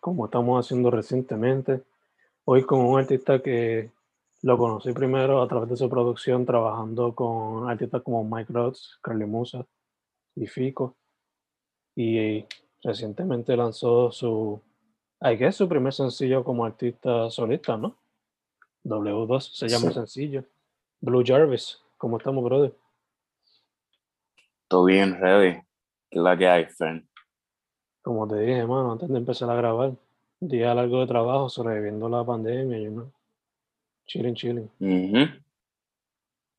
como estamos haciendo recientemente. Hoy con un artista que lo conocí primero a través de su producción, trabajando con artistas como Mike Rhodes, Carly Musa y Fico. Y recientemente lanzó su, I guess, su primer sencillo como artista solista, ¿no? W2 se llama el sencillo. Blue Jarvis, ¿cómo estamos, brother? Todo bien, ready. ¿Qué es la que hay, friend? Como te dije, hermano, antes de empezar a grabar, día largo de trabajo, sobreviviendo la pandemia, y uno chilling, chilling.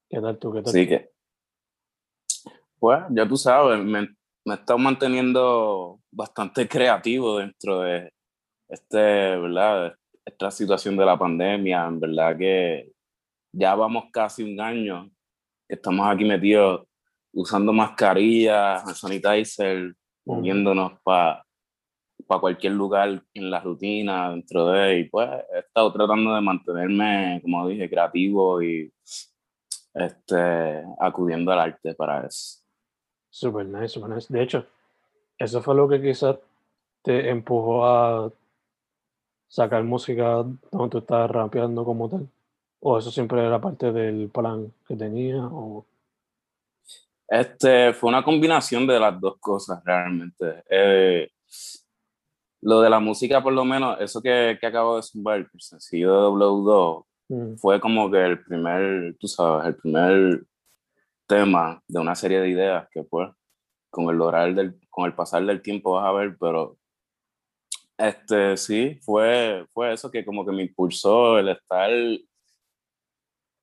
¿Qué tal tú? ¿Qué tal? Sí, que. Pues, ya tú sabes, me, me he estado manteniendo bastante creativo dentro de este, ¿verdad? Esta situación de la pandemia. En verdad que ya vamos casi un año que estamos aquí metidos usando mascarillas, sanitizer, moviéndonos para pa cualquier lugar en la rutina, dentro de, y pues he estado tratando de mantenerme, como dije, creativo y este, acudiendo al arte para eso. Super nice, super nice. De hecho, eso fue lo que quizás te empujó a sacar música donde tú estás rapeando como tal. ¿O eso siempre era parte del plan que tenía? O... Este, fue una combinación de las dos cosas realmente. Eh, lo de la música, por lo menos, eso que, que acabo de zumbar, el sencillo de W2, mm. fue como que el primer, tú sabes, el primer tema de una serie de ideas que pues con el lograr del, con el pasar del tiempo vas a ver, pero este sí, fue, fue eso que como que me impulsó el estar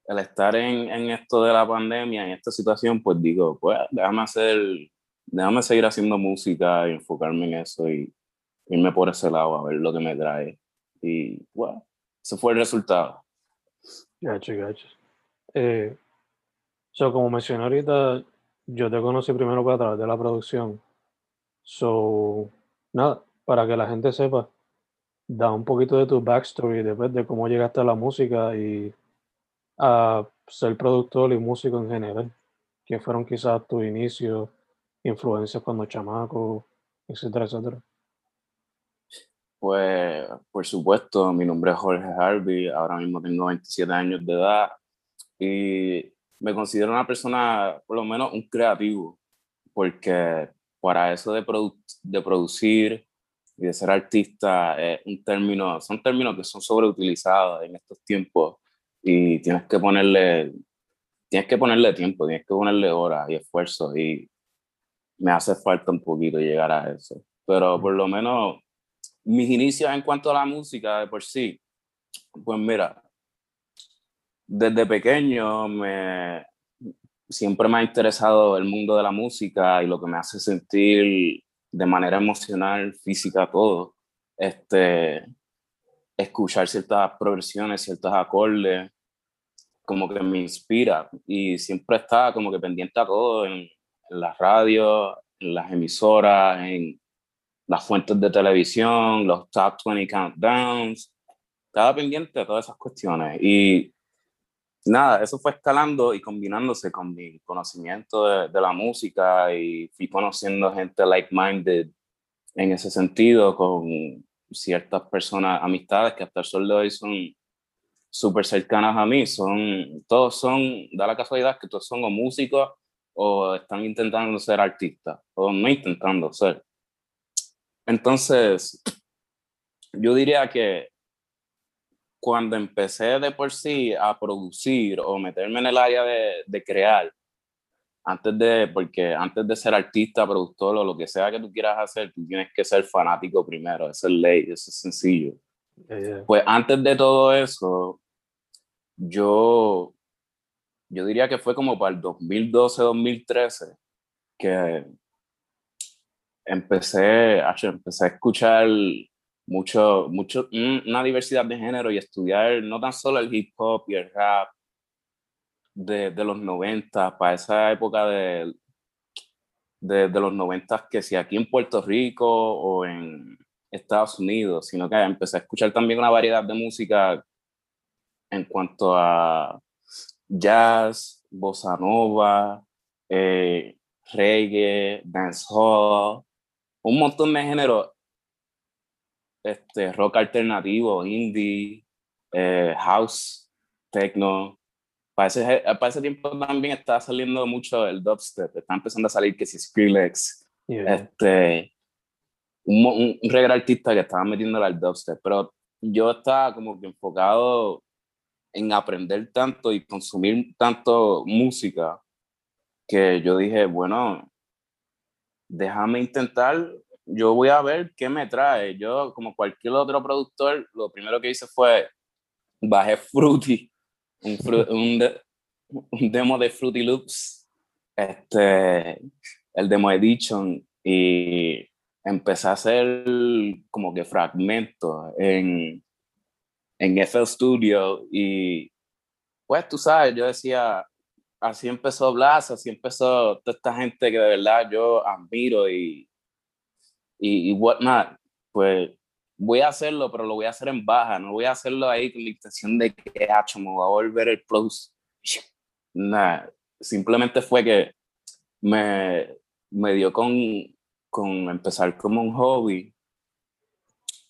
el estar en, en, esto de la pandemia, en esta situación, pues digo, pues déjame hacer, déjame seguir haciendo música y enfocarme en eso y irme por ese lado a ver lo que me trae. Y bueno, ese fue el resultado. Gacho, gacho. Eh, so, como mencioné ahorita, yo te conocí primero para través de la producción. So, nada, para que la gente sepa, da un poquito de tu backstory después de cómo llegaste a la música y a ser productor y músico en general? ¿Qué fueron quizás tus inicios, influencias cuando chamaco, etcétera, etcétera? Pues, por supuesto, mi nombre es Jorge Harvey, ahora mismo tengo 27 años de edad y me considero una persona, por lo menos un creativo, porque para eso de, de producir y de ser artista es un término, son términos que son sobreutilizados en estos tiempos y tienes que ponerle, tienes que ponerle tiempo, tienes que ponerle horas y esfuerzo y me hace falta un poquito llegar a eso. Pero por lo menos mis inicios en cuanto a la música de por sí, pues mira, desde pequeño me, siempre me ha interesado el mundo de la música y lo que me hace sentir de manera emocional, física, todo. Este, escuchar ciertas progresiones, ciertos acordes, como que me inspira y siempre está como que pendiente a todo en, en las radios, en las emisoras, en las fuentes de televisión, los top 20 countdowns, estaba pendiente de todas esas cuestiones. Y nada, eso fue escalando y combinándose con mi conocimiento de, la música y fui conociendo gente like-minded en ese sentido, con ciertas personas, amistades que hasta el sol de hoy son súper cercanas a mí, son, todos son, da la casualidad que todos son o músicos o están intentando ser artistas, o no intentando ser. Entonces, yo diría que cuando empecé de por sí a producir o meterme en el área de, de crear, antes de, porque antes de ser artista, productor o lo que sea que tú quieras hacer, tú tienes que ser fanático primero, eso es ley, eso es sencillo. Pues antes de todo eso, yo, yo diría que fue como para el 2012-2013 que empecé, empecé a escuchar mucho, mucho, una diversidad de género y estudiar no tan solo el hip hop y el rap de, los 90, para esa época de, de, de los 90, que si aquí en Puerto Rico o en Estados Unidos, sino que empecé a escuchar también una variedad de música en cuanto a jazz, bossa nova, eh, reggae, dancehall, un montón de géneros, este, rock alternativo, indie, eh, house, techno. Para ese, para ese tiempo también estaba saliendo mucho el dubstep, está empezando a salir que si Skrillex, este, un, un, un reggae artista que estaba metiéndole al dubstep, pero yo estaba como que enfocado en aprender tanto y consumir tanto música que yo dije, bueno, déjame intentar, yo voy a ver qué me trae. Yo, como cualquier otro productor, lo primero que hice fue bajé Fruity, un, un, demo de Fruity Loops, este, el demo edition, y empecé a hacer como que fragmentos en, en FL Studio y pues tú sabes, yo decía, así empezó Blas, así empezó toda esta gente que de verdad yo admiro y, y, y whatnot, pues voy a hacerlo, pero lo voy a hacer en baja, no voy a hacerlo ahí con la intención de que, ah, me voy a volver el plus. Nada, simplemente fue que me, me dio con, con empezar como un hobby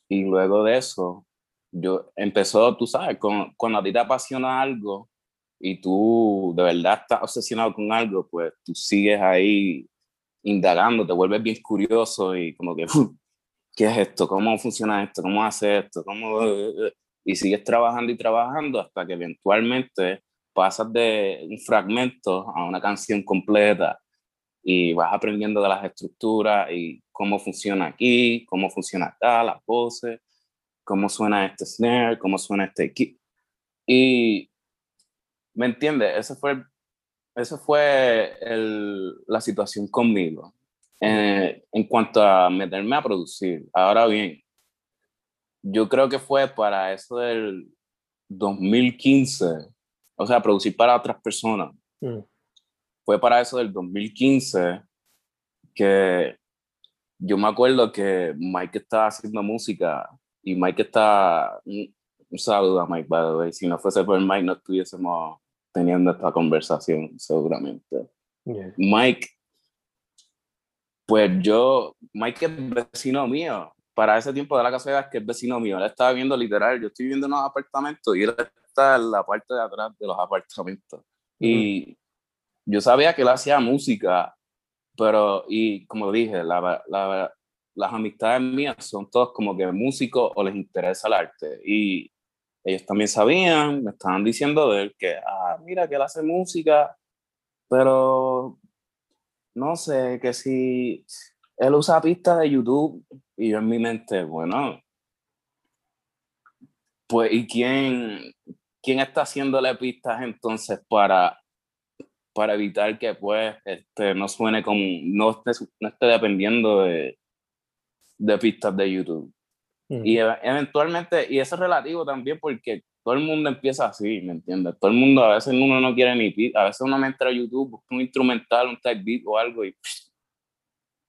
y luego de eso yo empezó, tú sabes, con, cuando a ti te apasiona algo y tú de verdad estás obsesionado con algo, pues tú sigues ahí indagando, te vuelves bien curioso y como que, ¿qué es esto? ¿Cómo funciona esto? ¿Cómo hace esto? ¿Cómo? Y sigues trabajando y trabajando hasta que eventualmente pasas de un fragmento a una canción completa y vas aprendiendo de las estructuras y cómo funciona aquí, cómo funciona acá, las voces, cómo suena este snare, cómo suena este kick. Y, ¿me entiendes? Ese fue, ese fue el, la situación conmigo. Eh, en cuanto a meterme a producir. Ahora bien, yo creo que fue para eso del 2015, o sea, producir para otras personas. Mm. Fue para eso del 2015 que yo me acuerdo que Mike estaba haciendo música y Mike está, un, saludo a Mike, by the way. Si no fuese por Mike, no estuviésemos teniendo esta conversación, seguramente. Mike, pues yo, Mike es vecino mío. Para ese tiempo de la casa es que es vecino mío. Él estaba viendo literal, yo estoy viendo unos apartamentos y él está en la parte de atrás de los apartamentos. Y yo sabía que él hacía música, pero, y como dije, la, la, las amistades mías son todos como que músicos o les interesa el arte. Y ellos también sabían, me estaban diciendo de él que, ah, mira que él hace música, pero no sé, que si él usa pistas de YouTube y yo en mi mente, bueno, pues ¿y quién, quién está haciéndole pistas entonces para, para evitar que pues este, no suene como, no esté, no esté dependiendo de, de pistas de YouTube. Y eventualmente, y eso es relativo también porque todo el mundo empieza así, ¿me entiendes? Todo el mundo, a veces uno no quiere ni a veces uno me entra a YouTube, busca un instrumental, un type beat o algo y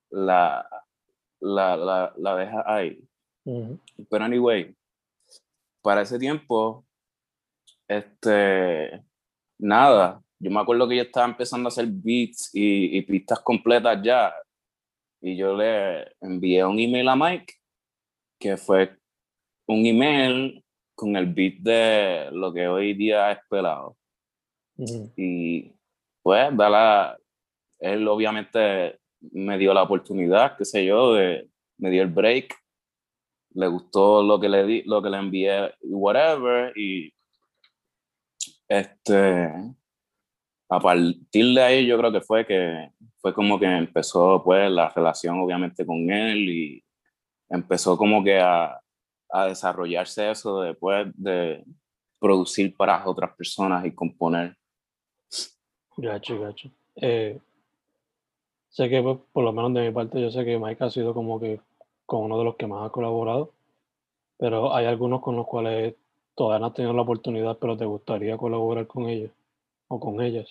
la, la, la, la, deja ahí. Pero anyway, para ese tiempo, este, nada, yo me acuerdo que yo estaba empezando a hacer beats y, y pistas completas ya, y yo le envié un email a Mike, que fue un email con el beat de lo que hoy día es pelado. Y pues, la él obviamente me dio la oportunidad, qué sé yo, de, me dio el break, le gustó lo que le di, lo que le envié, whatever, y este, a partir de ahí yo creo que fue que fue como que empezó pues la relación obviamente con él y empezó como que a, a desarrollarse eso después de producir para otras personas y componer. Gacho, gacho. Eh, sé que pues, por lo menos de mi parte yo sé que Mike ha sido como que con uno de los que más ha colaborado, pero hay algunos con los cuales todavía no has tenido la oportunidad, pero te gustaría colaborar con ellos o con ellas.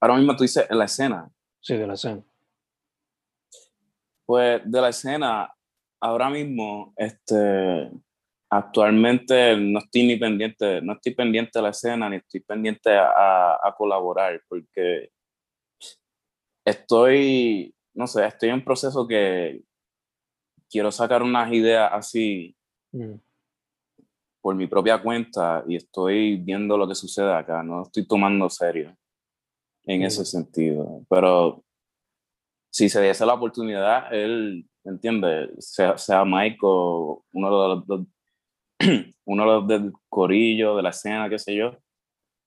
Ahora mismo tú dices en la escena. Sí, de la escena. Pues de la escena, ahora mismo, este, actualmente no estoy ni pendiente, no estoy pendiente de la escena, ni estoy pendiente a, a colaborar, porque estoy, no sé, estoy en un proceso que quiero sacar unas ideas así mm. por mi propia cuenta y estoy viendo lo que sucede acá, no estoy tomando serio en ese sentido. Pero si se diese la oportunidad, él, entiende, sea, sea Mike o uno de los, uno del corillo, de la escena, qué sé yo,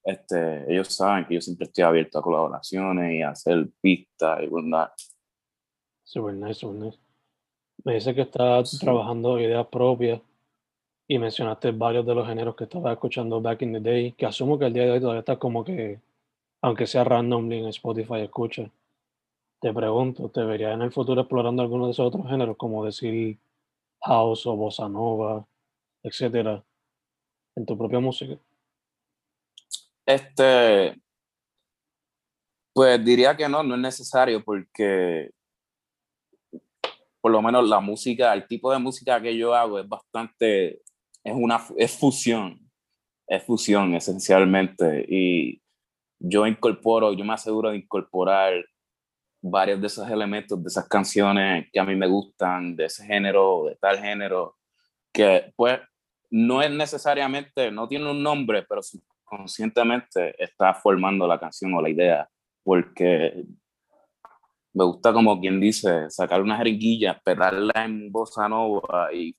este, ellos saben que yo siempre estoy abierto a colaboraciones y a hacer pistas y verdad. Super nice, super nice. Me dice que estás trabajando ideas propias y mencionaste varios de los géneros que estabas escuchando back in the day, que asumo que el día de hoy todavía está como que aunque sea randomly en Spotify escucha, te pregunto, ¿te verías en el futuro explorando alguno de esos otros géneros, como decir house o bossa nova, etcétera, en tu propia música? Este, pues diría que no, no es necesario porque por lo menos la música, el tipo de música que yo hago es bastante, es una, es fusión, es fusión esencialmente y yo incorporo, yo me aseguro de incorporar varios de esos elementos, de esas canciones que a mí me gustan, de ese género, de tal género, que pues no es necesariamente, no tiene un nombre, pero conscientemente está formando la canción o la idea, porque me gusta como quien dice, sacar una jeringuilla, pegarla en bossa nova y,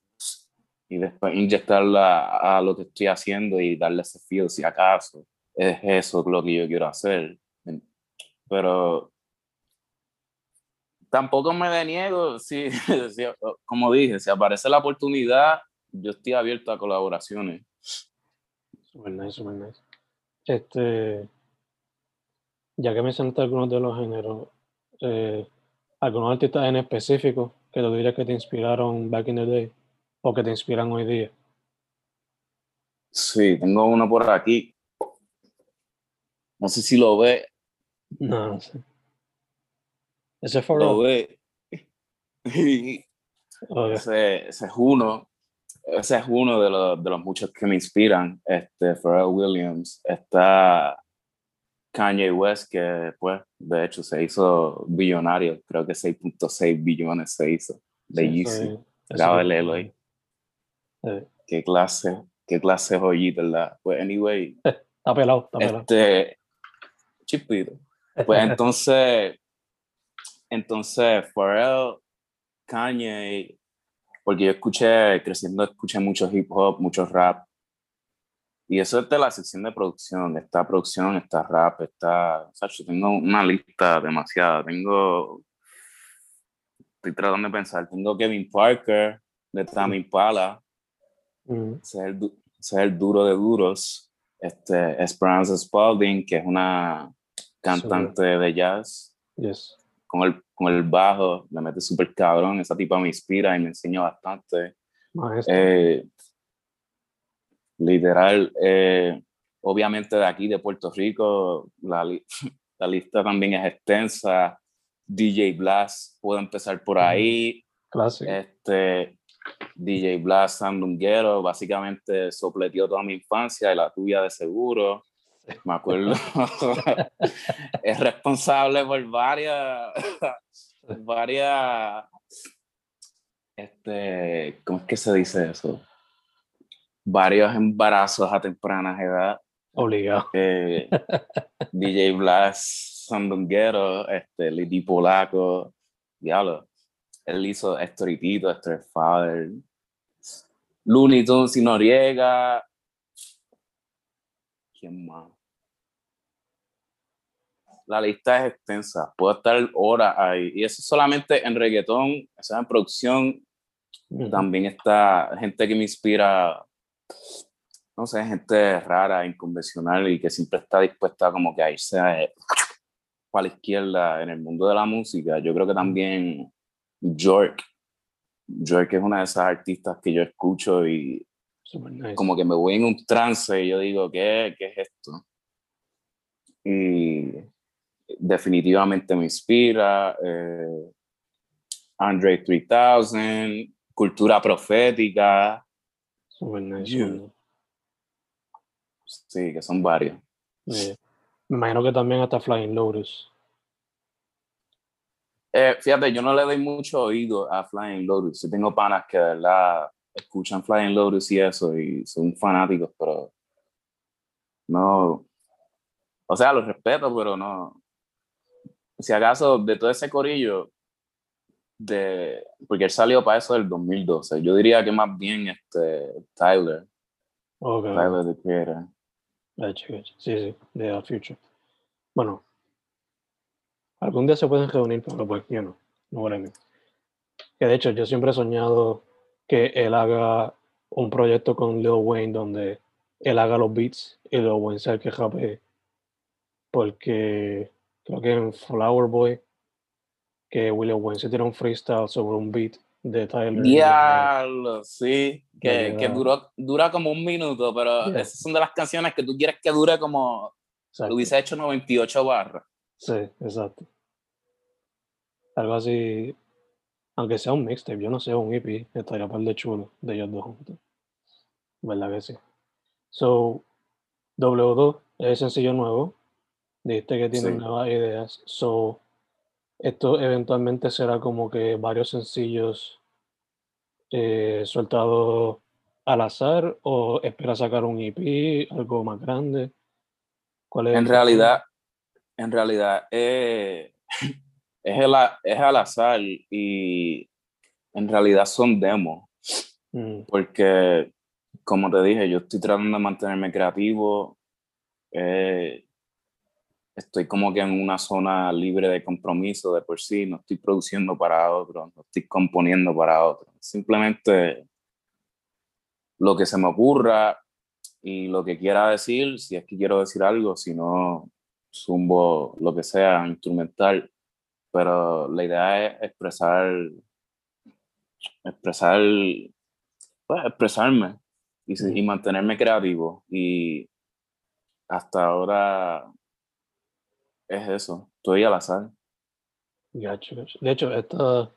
y después inyectarla a lo que estoy haciendo y darle ese feel si acaso es eso lo que yo quiero hacer. Pero tampoco me deniego, si, como dije, si aparece la oportunidad, yo estoy abierto a colaboraciones. Super nice, super nice. Este, ya que mencionaste algunos de los géneros, eh, algunos artistas en específico que tú dirías que te inspiraron back in the day o que te inspiran hoy día. Sí, tengo uno por aquí no sé si lo ve. No, no sé. Ese fue Lo ve. ese, es uno. Ese es uno de los, de los muchos que me inspiran. Este, Pharrell Williams. Está Kanye West, que pues, de hecho, se hizo billonario. Creo que 6.6 billones se hizo. De Yeezy. Graba el Eloy. Qué clase, qué clase joyita, ¿verdad? Pues, anyway. Está pelado, está pelado. Este, chipito. Pues entonces, entonces, Pharrell, Kanye, porque yo escuché, creciendo, escuché mucho hip hop, mucho rap. Y eso es de la sección de producción. Está producción, está rap, está. O sea, yo tengo una lista demasiada. Tengo. Estoy tratando de pensar. Tengo Kevin Parker, de Tammy Pala. ese, es el, ese, es el, duro de duros. Este, Esperanza Spalding, que es una cantante de jazz. Yes. Con el, con el bajo, le mete súper cabrón. Esa tipa me inspira y me enseña bastante. Eh, literal, eh, obviamente de aquí, de Puerto Rico, la, la, lista también es extensa. DJ Blast, puedo empezar por ahí. Clásico. Este, DJ Blast Sandunguero, básicamente sopleteó toda mi infancia y la tuya de seguro. Me acuerdo. es responsable por varias, varias, este, ¿cómo es que se dice eso? Varios embarazos a temprana edad. Obligado. Eh, DJ Blast Sandunguero, este, Lady Polaco, diablo. Él hizo Estoritito, Father, Looney Tunes y Noriega. ¿Quién más? La lista es extensa, puedo estar horas ahí. Y eso solamente en reggaetón, eso en producción. También está gente que me inspira, no sé, gente rara, inconvencional y que siempre está dispuesta como que a irse para la izquierda en el mundo de la música. Yo creo que también York. York es una de esas artistas que yo escucho y como que me voy en un trance y yo digo, ¿qué, qué es esto? Y definitivamente me inspira. Eh, Andre 3000, cultura profética. Sí, que son varios. Me imagino que también hasta Flying Lotus. Eh, fíjate, yo no le doy mucho oído a Flying Lotus. Yo tengo panas que de verdad escuchan Flying Lotus y eso, y son fanáticos, pero no. O sea, los respeto, pero no. Si acaso, de todo ese corillo, de, porque él salió para eso del 2012, yo diría que más bien este, Tyler. Okay. Tyler de Creator. Sí, sí, de The Future. Bueno, algún día se pueden reunir, pero pues yo no, no Que de hecho yo siempre he soñado que él haga un proyecto con Lil Wayne donde él haga los beats y Lil Wayne sea el que rapee. Porque creo que en Flower Boy, que William Wayne se tira un freestyle sobre un beat de Tyler. Diablo, sí, que, que duró, dura como un minuto, pero esas son de las canciones que tú quieres que dure como lo hubiese hecho 98 barras. Sí, exacto. Algo así, aunque sea un mixtape, yo no sé, un EP, estaría par de chulo de ellos dos juntos. ¿Verdad que sí? So, W2 es sencillo nuevo. Dijiste que tiene nuevas ideas. So, esto eventualmente será como que varios sencillos eh, soltados al azar o espera sacar un EP, algo más grande. ¿Cuál es en realidad, en realidad eh, es, el, es al azar y en realidad son demos. Mm. Porque, como te dije, yo estoy tratando de mantenerme creativo. Eh, estoy como que en una zona libre de compromiso de por sí. No estoy produciendo para otros, no estoy componiendo para otros. Simplemente lo que se me ocurra y lo que quiera decir, si es que quiero decir algo, si no, zumbo lo que sea, instrumental, pero la idea es expresar, expresar, pues, expresarme y, mantenerme creativo. Y hasta ahora es eso, estoy al azar. De hecho, esta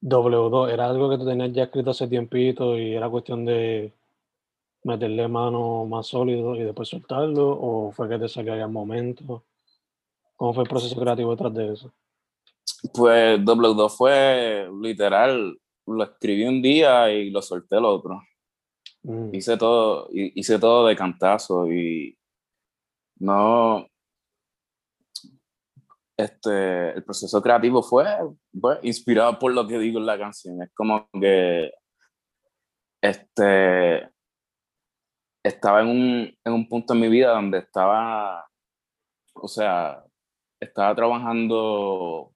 W2 era algo que tú tenías ya escrito hace tiempito y era cuestión de meterle mano más sólido y después soltarlo? ¿O fue que te salió al momento? ¿Cómo fue el proceso creativo detrás de eso? Pues W2 fue literal, lo escribí un día y lo solté el otro. Mm. Hice, todo, hice todo de cantazo y no. Este, el proceso creativo fue, fue inspirado por lo que digo en la canción. Es como que este, estaba en un, en un punto en mi vida donde estaba, o sea, estaba trabajando,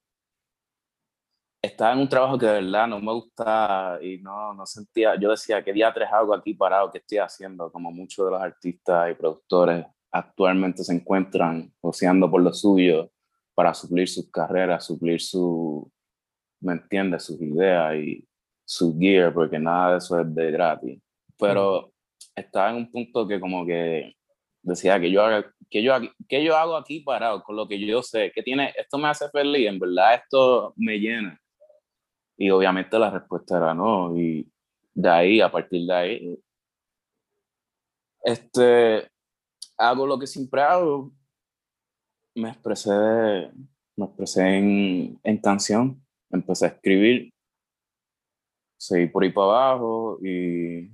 estaba en un trabajo que de verdad no me gustaba y no, no sentía, yo decía, ¿qué día tres hago aquí parado? ¿Qué estoy haciendo? Como muchos de los artistas y productores actualmente se encuentran oceando por lo suyo para suplir sus carreras, suplir su, ¿me entiendes? Sus ideas y su gear, porque nada de eso es de gratis. Pero estaba en un punto que como que decía que yo, que yo, que yo hago aquí parado con lo que yo sé, que tiene, esto me hace feliz, en verdad esto me llena. Y obviamente la respuesta era no. Y de ahí, a partir de ahí, este, hago lo que siempre hago. Me expresé, me expresé en, en canción, empecé a escribir, seguí por ahí para abajo y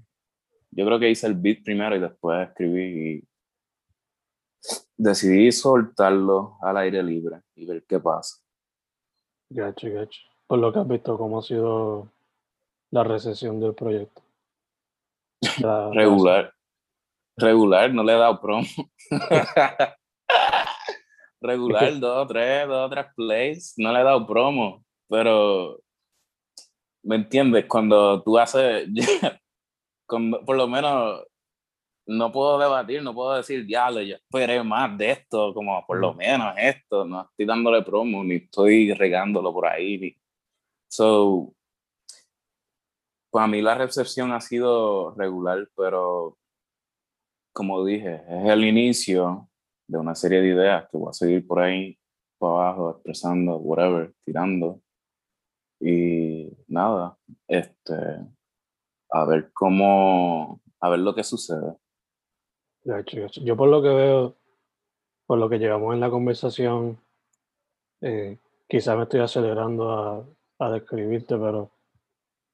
yo creo que hice el beat primero y después escribí y decidí soltarlo al aire libre y ver qué pasa. Gacho, gacho. Por lo que has visto, ¿cómo ha sido la recepción del proyecto? regular. Regular, no le he dado promo. regular, dos, tres, dos, tres plays, no le he dado promo, pero ¿me entiendes? Cuando tú haces, por lo menos no puedo debatir, no puedo decir, diablo, yo esperé más de esto, como por lo menos esto, no estoy dándole promo, ni estoy regándolo por ahí. Ni... So, para mí la recepción ha sido regular, pero como dije, es el inicio de una serie de ideas que voy a seguir por ahí, para abajo, expresando, whatever, tirando. Y nada, este, a ver cómo, a ver lo que sucede. Yo por lo que veo, por lo que llevamos en la conversación, eh, quizás me estoy acelerando a, a, describirte, pero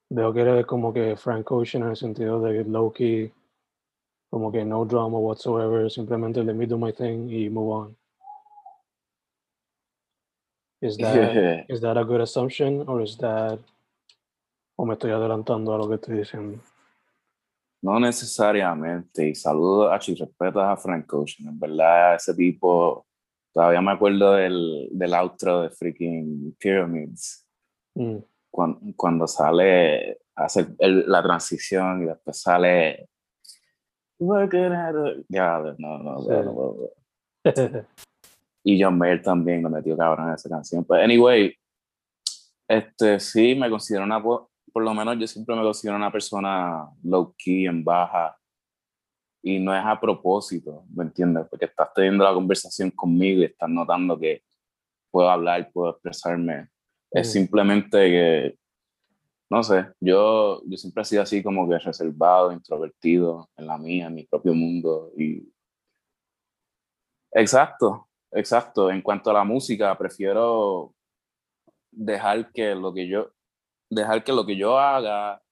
veo que eres como que Frank Ocean en el sentido de low key, como que no drama whatsoever, simplemente let me do my thing y move on. Is that, is that a good assumption or is that, o me estoy adelantando a lo que estoy diciendo? No necesariamente, y saludo a y respeto a Frank Ocean, en verdad ese tipo, todavía me acuerdo del, del outro de freaking Pyramids, mm. cuando, cuando, sale, hace la transición y después sale ya, no, no, no, y John Mayer también lo metió cabrón en esa canción. Pero, anyway, este, sí, me considero una, por lo menos yo siempre me considero una persona low key, en baja, y no es a propósito, ¿me entiendes? Porque estás teniendo la conversación conmigo y estás notando que puedo hablar, puedo expresarme. Es mm. simplemente que, no sé, yo, yo siempre he sido así como que reservado, introvertido en la mía, en mi propio mundo. Y... Exacto, exacto. En cuanto a la música, prefiero dejar que lo que yo, dejar que lo que yo haga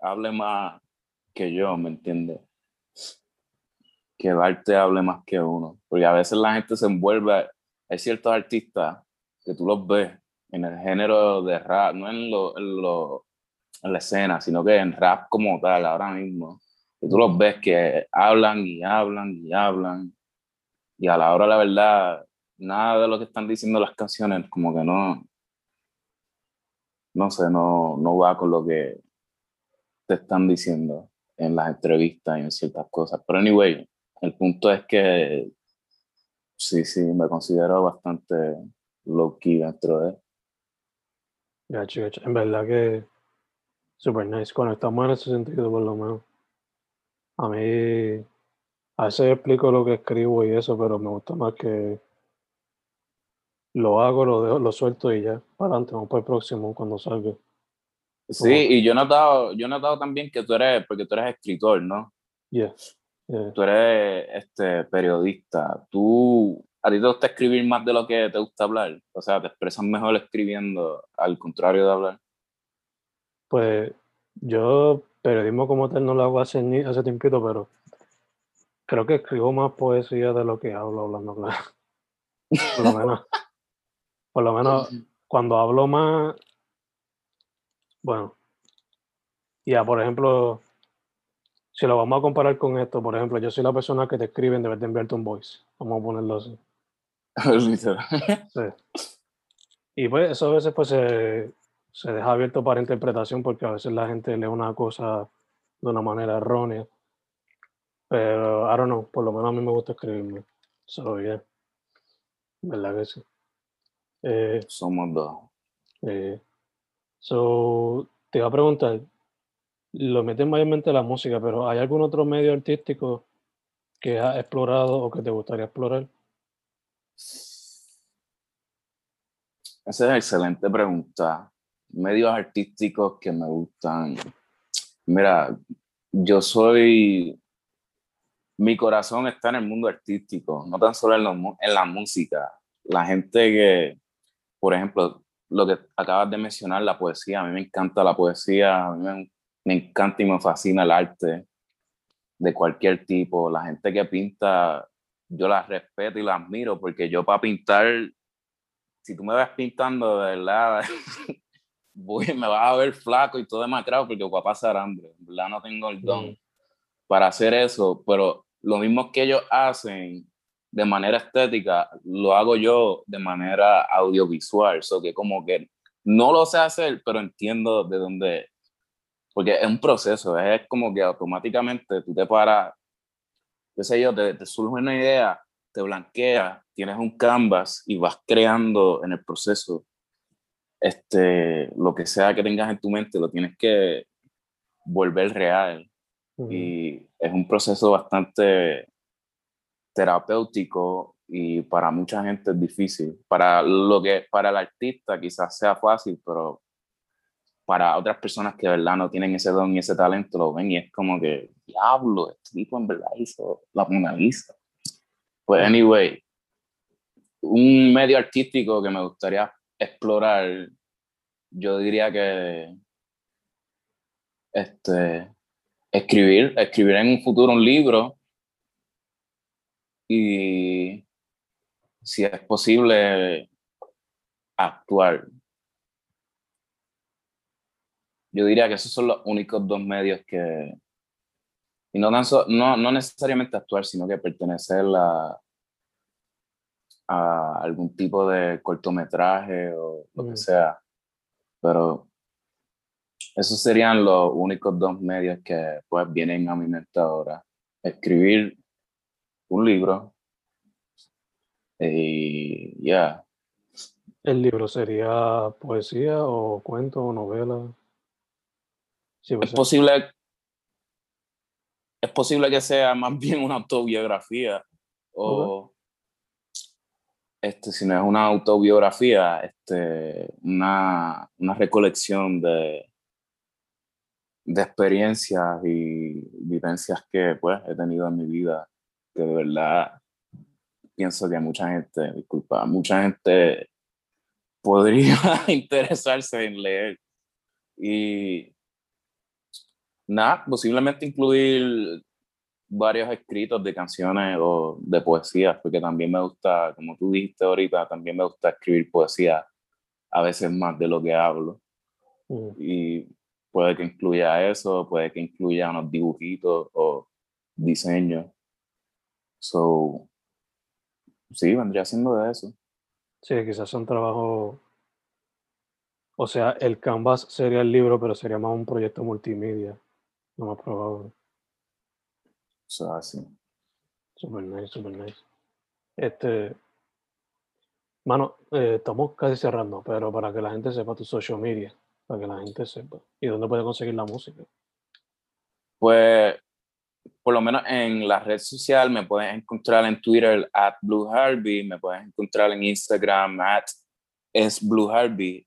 hable más que yo, ¿me entiendes? Que el arte hable más que uno. Porque a veces la gente se envuelve, hay ciertos artistas que tú los ves en el género de rap, no en, lo, en, lo, en la escena, sino que en rap como tal, ahora mismo. Que tú los ves que hablan y hablan y hablan. Y a la hora, la verdad, nada de lo que están diciendo las canciones, como que no, no sé, no, no va con lo que te están diciendo en las entrevistas y en ciertas cosas. Pero anyway, el punto es que sí, sí, me considero bastante low key dentro de. Gacho, gacho. En verdad que super nice. Conectamos en ese sentido, por lo menos. A mí, a veces explico lo que escribo y eso, pero me gusta más que lo hago, lo dejo, lo suelto y ya, para adelante, vamos para el próximo cuando salga. Sí, y yo he notado, yo he notado también que tú eres, porque tú eres escritor, ¿no? Yeah. Tú eres este, periodista. Tú, ¿A ti te gusta escribir más de lo que te gusta hablar? O sea, ¿te expresas mejor escribiendo al contrario de hablar? Pues yo periodismo como tal no lo hago hace, hace tiempito, pero creo que escribo más poesía de lo que hablo hablando claro. Por lo menos. Por lo menos cuando hablo más, bueno, ya, por ejemplo, si lo vamos a comparar con esto, por ejemplo, yo soy la persona que te escribe en vez de enviarte un voice. Vamos a ponerlo así. sí. Y pues eso a veces pues se, se, deja abierto para interpretación porque a veces la gente lee una cosa de una manera errónea. Pero, I don't know, por lo menos a mí me gusta escribirme. So, bien ¿Verdad que sí? Eh, Somos dos. Eh, so, te iba a preguntar, lo meten mayormente la música, pero ¿hay algún otro medio artístico que has explorado o que te gustaría explorar? Esa es excelente pregunta. Medios artísticos que me gustan. Mira, yo soy, mi corazón está en el mundo artístico, no tan solo en, en la música. La gente que, por ejemplo, lo que acabas de mencionar, la poesía, a mí me encanta la poesía, a mí me, me encanta y me fascina el arte de cualquier tipo. La gente que pinta, yo la respeto y la admiro porque yo para pintar, si tú me ves pintando de verdad, voy, me vas a ver flaco y todo demacrado porque voy a pasar hambre. Verdad no tengo el don para hacer eso, pero lo mismo que ellos hacen de manera estética, lo hago yo de manera audiovisual. So que como que no lo sé hacer, pero entiendo de dónde, porque es un proceso, es como que automáticamente tú te paras, qué sé yo, te, te surge una idea, te blanquea, tienes un canvas y vas creando en el proceso este, lo que sea que tengas en tu mente, lo tienes que volver real. Y es un proceso bastante terapéutico y para mucha gente es difícil. Para, lo que, para el artista quizás sea fácil, pero para otras personas que de verdad no tienen ese don y ese talento, lo ven y es como que, diablo, este tipo en verdad hizo la Mona Lisa. Pues, anyway, un medio artístico que me gustaría explorar, yo diría que este, escribir, escribir en un futuro un libro y si es posible actuar. Yo diría que esos son los únicos dos medios que, y no, no, no necesariamente actuar, sino que pertenecer a, a algún tipo de cortometraje o lo que mm. sea. Pero esos serían los únicos dos medios que pues vienen a mi mente ahora. Escribir un libro y ya. ¿El libro sería poesía o cuento o novela? es posible es posible que sea más bien una autobiografía o este, si no es una autobiografía, este, una, una recolección de, de experiencias y vivencias que pues he tenido en mi vida, que de verdad pienso que mucha gente, disculpa, mucha gente podría interesarse en leer. Y nada, posiblemente incluir varios escritos de canciones o de poesía, porque también me gusta, como tú dijiste ahorita, también me gusta escribir poesía a veces más de lo que hablo. Mm. Y puede que incluya eso, puede que incluya unos dibujitos o diseños. So, sí, vendría siendo de eso. Sí, quizás un trabajo, o sea, el canvas sería el libro, pero sería más un proyecto multimedia, lo más probable. Eso así. Super nice, super nice. Este, mano, eh, estamos casi cerrando, pero para que la gente sepa tu social media, para que la gente sepa. ¿Y dónde puede conseguir la música? Pues, por lo menos en la red social me puedes encontrar en Twitter at Blue Harvey, me puedes encontrar en Instagram at es Blue Harvey.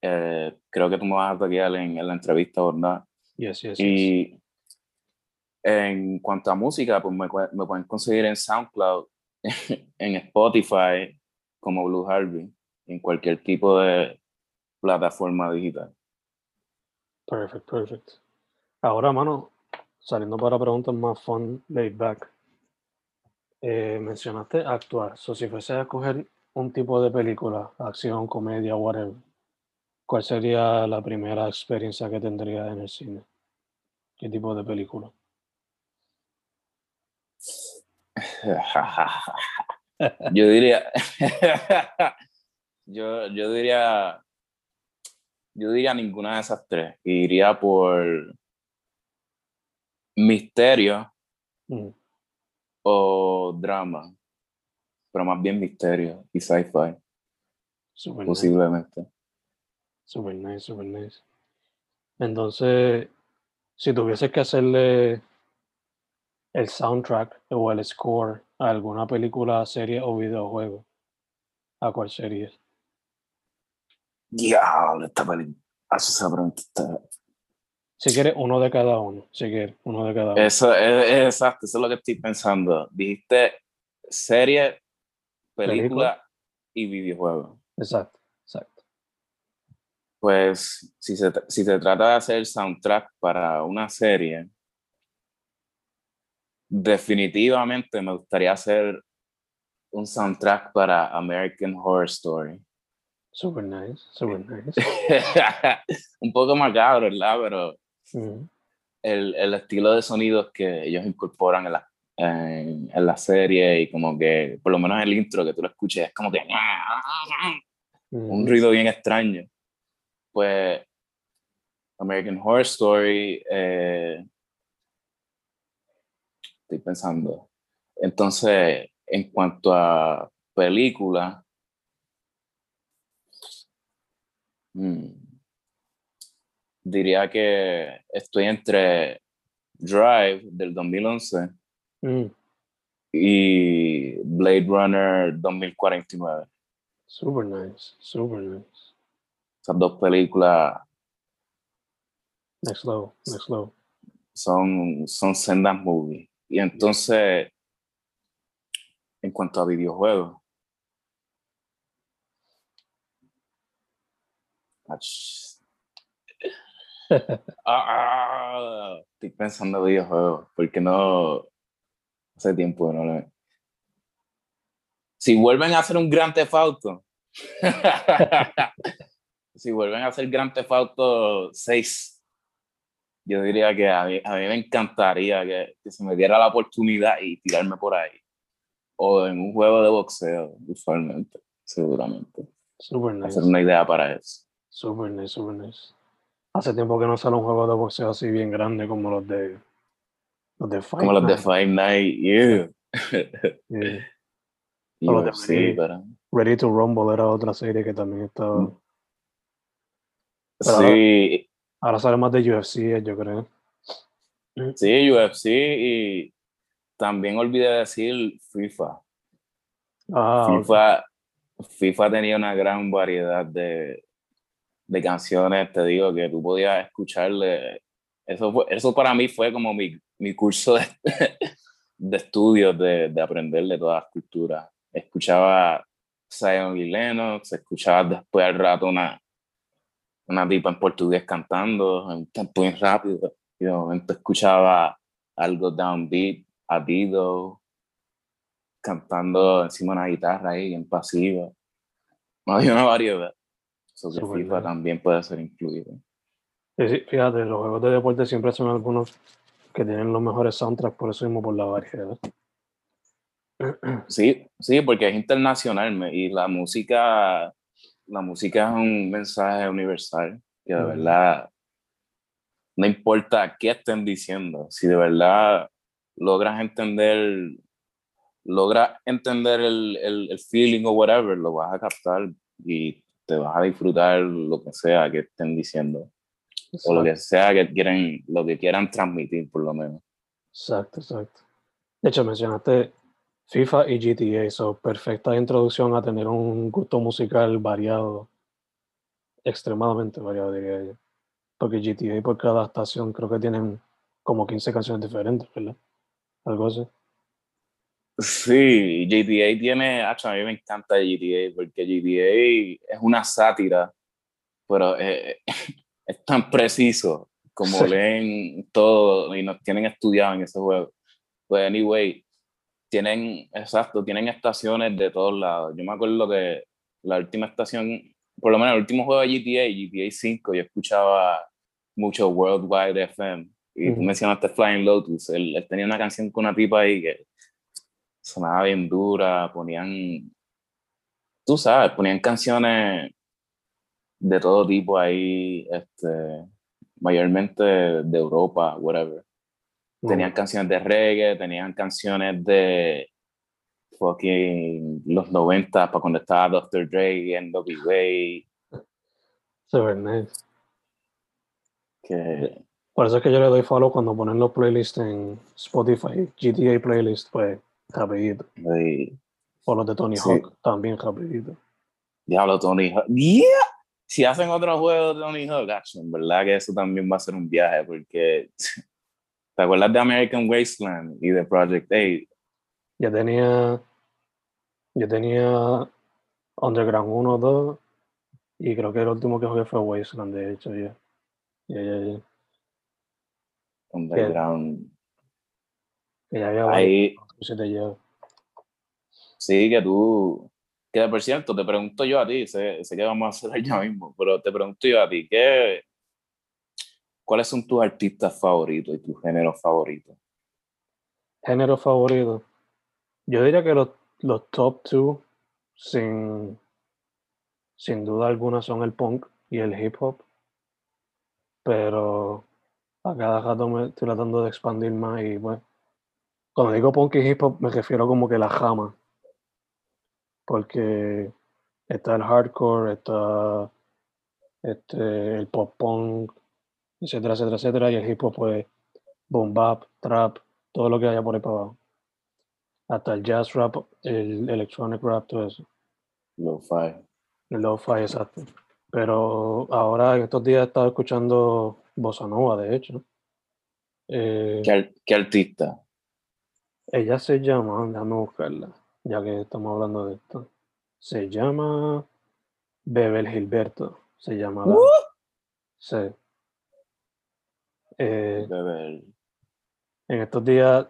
Eh, creo que tú me vas a toquear en, en la entrevista, ¿verdad? Yes, yes, y en cuanto a música, pues me, pueden conseguir en SoundCloud, en Spotify, como Blue Harvey, en cualquier tipo de plataforma digital. Perfect, perfect. Ahora, mano, saliendo para preguntas más fun, laid back. Eh, mencionaste actuar. So, si fuese a coger un tipo de película, acción, comedia, whatever, ¿cuál sería la primera experiencia que tendría en el cine? ¿Qué tipo de película? yo diría, yo, yo diría, yo diría ninguna de esas tres. Iría por misterio mm. o drama, pero más bien misterio y sci-fi. Posiblemente. Super nice, super nice. Entonces, si tuvieses que hacerle el soundtrack o el score a alguna película, serie o videojuego, ¿a cuál sería? Diablo, esta película. Esa pregunta Si quieres, uno de cada uno. Si quieres, uno de cada uno. Eso es, exacto, eso es lo que estoy pensando. Dijiste serie, película, y videojuego. Exacto, exacto. Pues si se, si se trata de hacer soundtrack para una serie, definitivamente me gustaría hacer un soundtrack para American Horror Story. Super nice, super nice. un poco macabro, ¿verdad? Pero el, el, estilo de sonidos que ellos incorporan en la, en, la serie y como que, por lo menos el intro que tú lo escuches, es como que un ruido bien extraño. Pues American Horror Story, eh, estoy pensando. Entonces, en cuanto a película, hmm, diría que estoy entre Drive del 2011 mm. y Blade Runner 2049. Super nice, super nice. Esas dos películas. Next level, next level. Son, son sendas movies. Y entonces, en cuanto a videojuegos, ah, estoy pensando en videojuegos, porque no hace tiempo no lo Si vuelven a hacer un Gran Theft Auto, si vuelven a hacer Gran Theft Auto 6, yo diría que a mí, a mí me encantaría que, que, se me diera la oportunidad y tirarme por ahí. O en un juego de boxeo, usualmente, seguramente. Super nice. Hacer una idea para eso. Super nice, super nice. Hace tiempo que no sale un juego de boxeo así bien grande como los de los de Five Como los de Five Night, yeah. yeah. los de sí, Ready, pero... Ready to Rumble era otra serie que también estaba. Mm. sí, Ahora sale más de UFC, yo creo. Sí, UFC y también olvidé decir FIFA. Ah, FIFA, FIFA tenía una gran variedad de, de canciones, te digo, que tú podías escucharle. Eso, eso para mí fue como mi, mi curso de, de estudios, de, de aprender de todas las culturas. Escuchaba Zion y Lennox, escuchaba después al rato una, una tipa en portugués cantando en tempo muy rápido y de momento escuchaba algo downbeat, a Dido cantando encima de una guitarra ahí en pasiva. No había una variedad. Eso que FIFA también puede ser incluido. Sí, fíjate, los juegos de deporte siempre son algunos que tienen los mejores soundtracks, por eso mismo por la variedad. Sí, sí, porque es internacional y la música la música es un mensaje universal que de verdad no importa qué estén diciendo, si de verdad logras entender, logras entender el, el, feeling o whatever, lo vas a captar y te vas a disfrutar lo que sea que estén diciendo. O lo que sea que quieren, lo que quieran transmitir, por lo menos. Exacto, exacto. De hecho, mencionaste FIFA y GTA, son perfecta introducción a tener un gusto musical variado, extremadamente variado, diría yo. Porque GTA por cada estación creo que tienen como 15 canciones diferentes, ¿verdad? Algo así. Sí, GTA tiene, a mí me encanta GTA porque GTA es una sátira, pero es, es tan preciso como leen todo y nos tienen estudiado en ese juego. Pues anyway, tienen, exacto, tienen estaciones de todos lados. Yo me acuerdo que la última estación, por lo menos el último juego de GTA, GTA 5, yo escuchaba mucho Worldwide FM. Y tú mencionaste Flying Lotus. Él, tenía una canción con una tipa ahí que sonaba bien dura, ponían, tú sabes, ponían canciones de todo tipo ahí, este, mayormente de Europa, whatever. Tenían canciones de reggae, tenían canciones de fucking los 90 para cuando estaba Dr. Dre, NWA. Super nice. Que... Por eso es que yo le doy follow cuando ponen los playlists en Spotify, GTA playlist, pues rapidito. Sí. O los de Tony Hawk, también rapidito. Diablo, Tony Hawk. ¡Yeah! si hacen otro juego de Tony Hawk, en verdad que eso también va a ser un viaje, porque ¿te acuerdas de American Wasteland y de Project 8? Yo tenía, yo tenía Underground 1, 2, y creo que el último que jugué fue Wasteland, de hecho, ya. Yeah. Yeah, Underground. Que ya había Ahí, varios, sí, que tú, que por cierto, te pregunto yo a ti, sé, sé que vamos a hacer ya mismo, pero te pregunto yo a ti, ¿qué, ¿cuáles son tus artistas favoritos y tus géneros favoritos? Género favorito. Yo diría que los, los top two, sin, sin duda alguna, son el punk y el hip hop. Pero a cada rato me estoy tratando de expandir más y bueno. Cuando digo punk y hip hop me refiero como que la jama. Porque está el hardcore, está este, el pop punk, etcétera, etcétera, etcétera. Y el hip hop, pues, boom bap, trap, todo lo que haya por ahí para abajo. Hasta el jazz rap, el electronic rap, todo eso. Lo-fi. El lo-fi, exacto. Pero ahora en estos días he estado escuchando Bossa Nova, de hecho. Eh, ¿Qué, ar- qué artista? ella se llama, déjame buscarla, ya que estamos hablando de esto. Se llama Bebel Gilberto. Se llama. la- Sí. Eh, en estos días,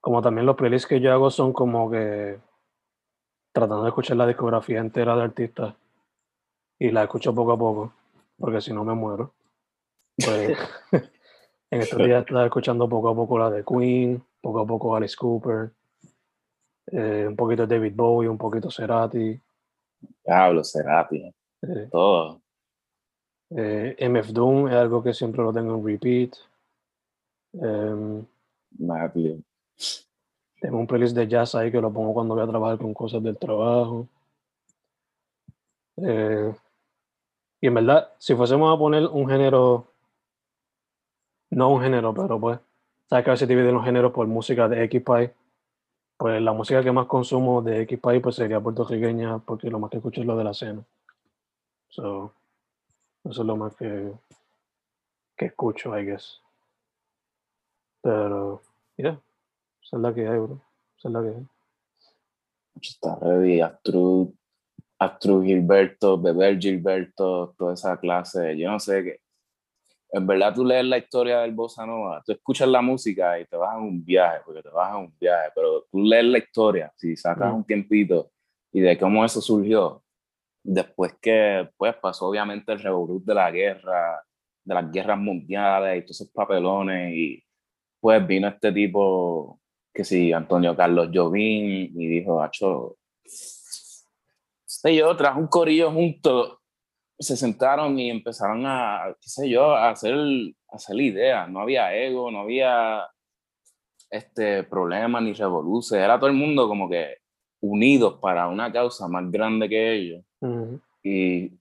como también los playlists que yo hago son como que tratando de escuchar la discografía entera de artistas y la escucho poco a poco, porque si no me muero. Pues en estos días estaba escuchando poco a poco la de Queen, poco a poco Alice Cooper, eh, un poquito David Bowie, un poquito Cerati, Diablo, Cerati. eh, Todo. Eh, MF Doom es algo que siempre lo tengo en repeat. Em, Matthew. Tengo un playlist de jazz ahí que lo pongo cuando voy a trabajar con cosas del trabajo. Eh, y en verdad, si fuésemos a poner un género, no un género, pero pues, sabes que a veces dividen los géneros por música de X país. Pues la música que más consumo de X país pues sería puertorriqueña, porque lo más que escucho es lo de la cena. So, eso es lo más que, que escucho, I guess. Pero, yeah. Esa es la que hay, bro. Esa es la que hay. Está ready. Astrud, Astrud Gilberto, Bebel Gilberto, toda esa clase. Yo no sé qué. En verdad, tú lees la historia del Bossa Nova, tú escuchas la música y te vas a un viaje, porque te vas a un viaje, pero tú lees la historia, si sacas Mm. un tiempito y de cómo eso surgió, después que pues pasó obviamente el revolut de la guerra, de las guerras mundiales y todos esos papelones y pues vino este tipo que sí, Antonio Carlos Jobim y dijo, Acho, y yo trajo un corillo juntos, se sentaron y empezaron a, qué sé yo, a hacer, a hacer ideas, no había ego, no había este problema ni revoluciones, era todo el mundo como que unidos para una causa más grande que ellos. Ujú. Y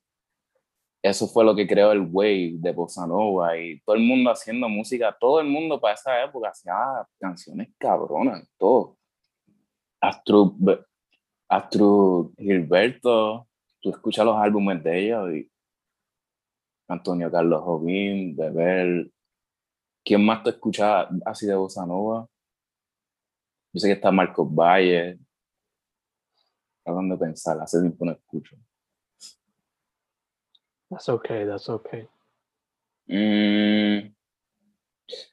eso fue lo que creó el wave de Bossa Nova y todo el mundo haciendo música, todo el mundo para esa época hacía canciones cabronas, todo. Astro, Astro Gilberto, tú escuchas los álbumes de ellos y Antonio Carlos Jobim, Bebel. ¿Quién más te escucha así de Bossa Nova? Yo sé que está Marcos Valle. Hagan de pensar, hace tiempo no escucho. That's okay, that's okay. Mm,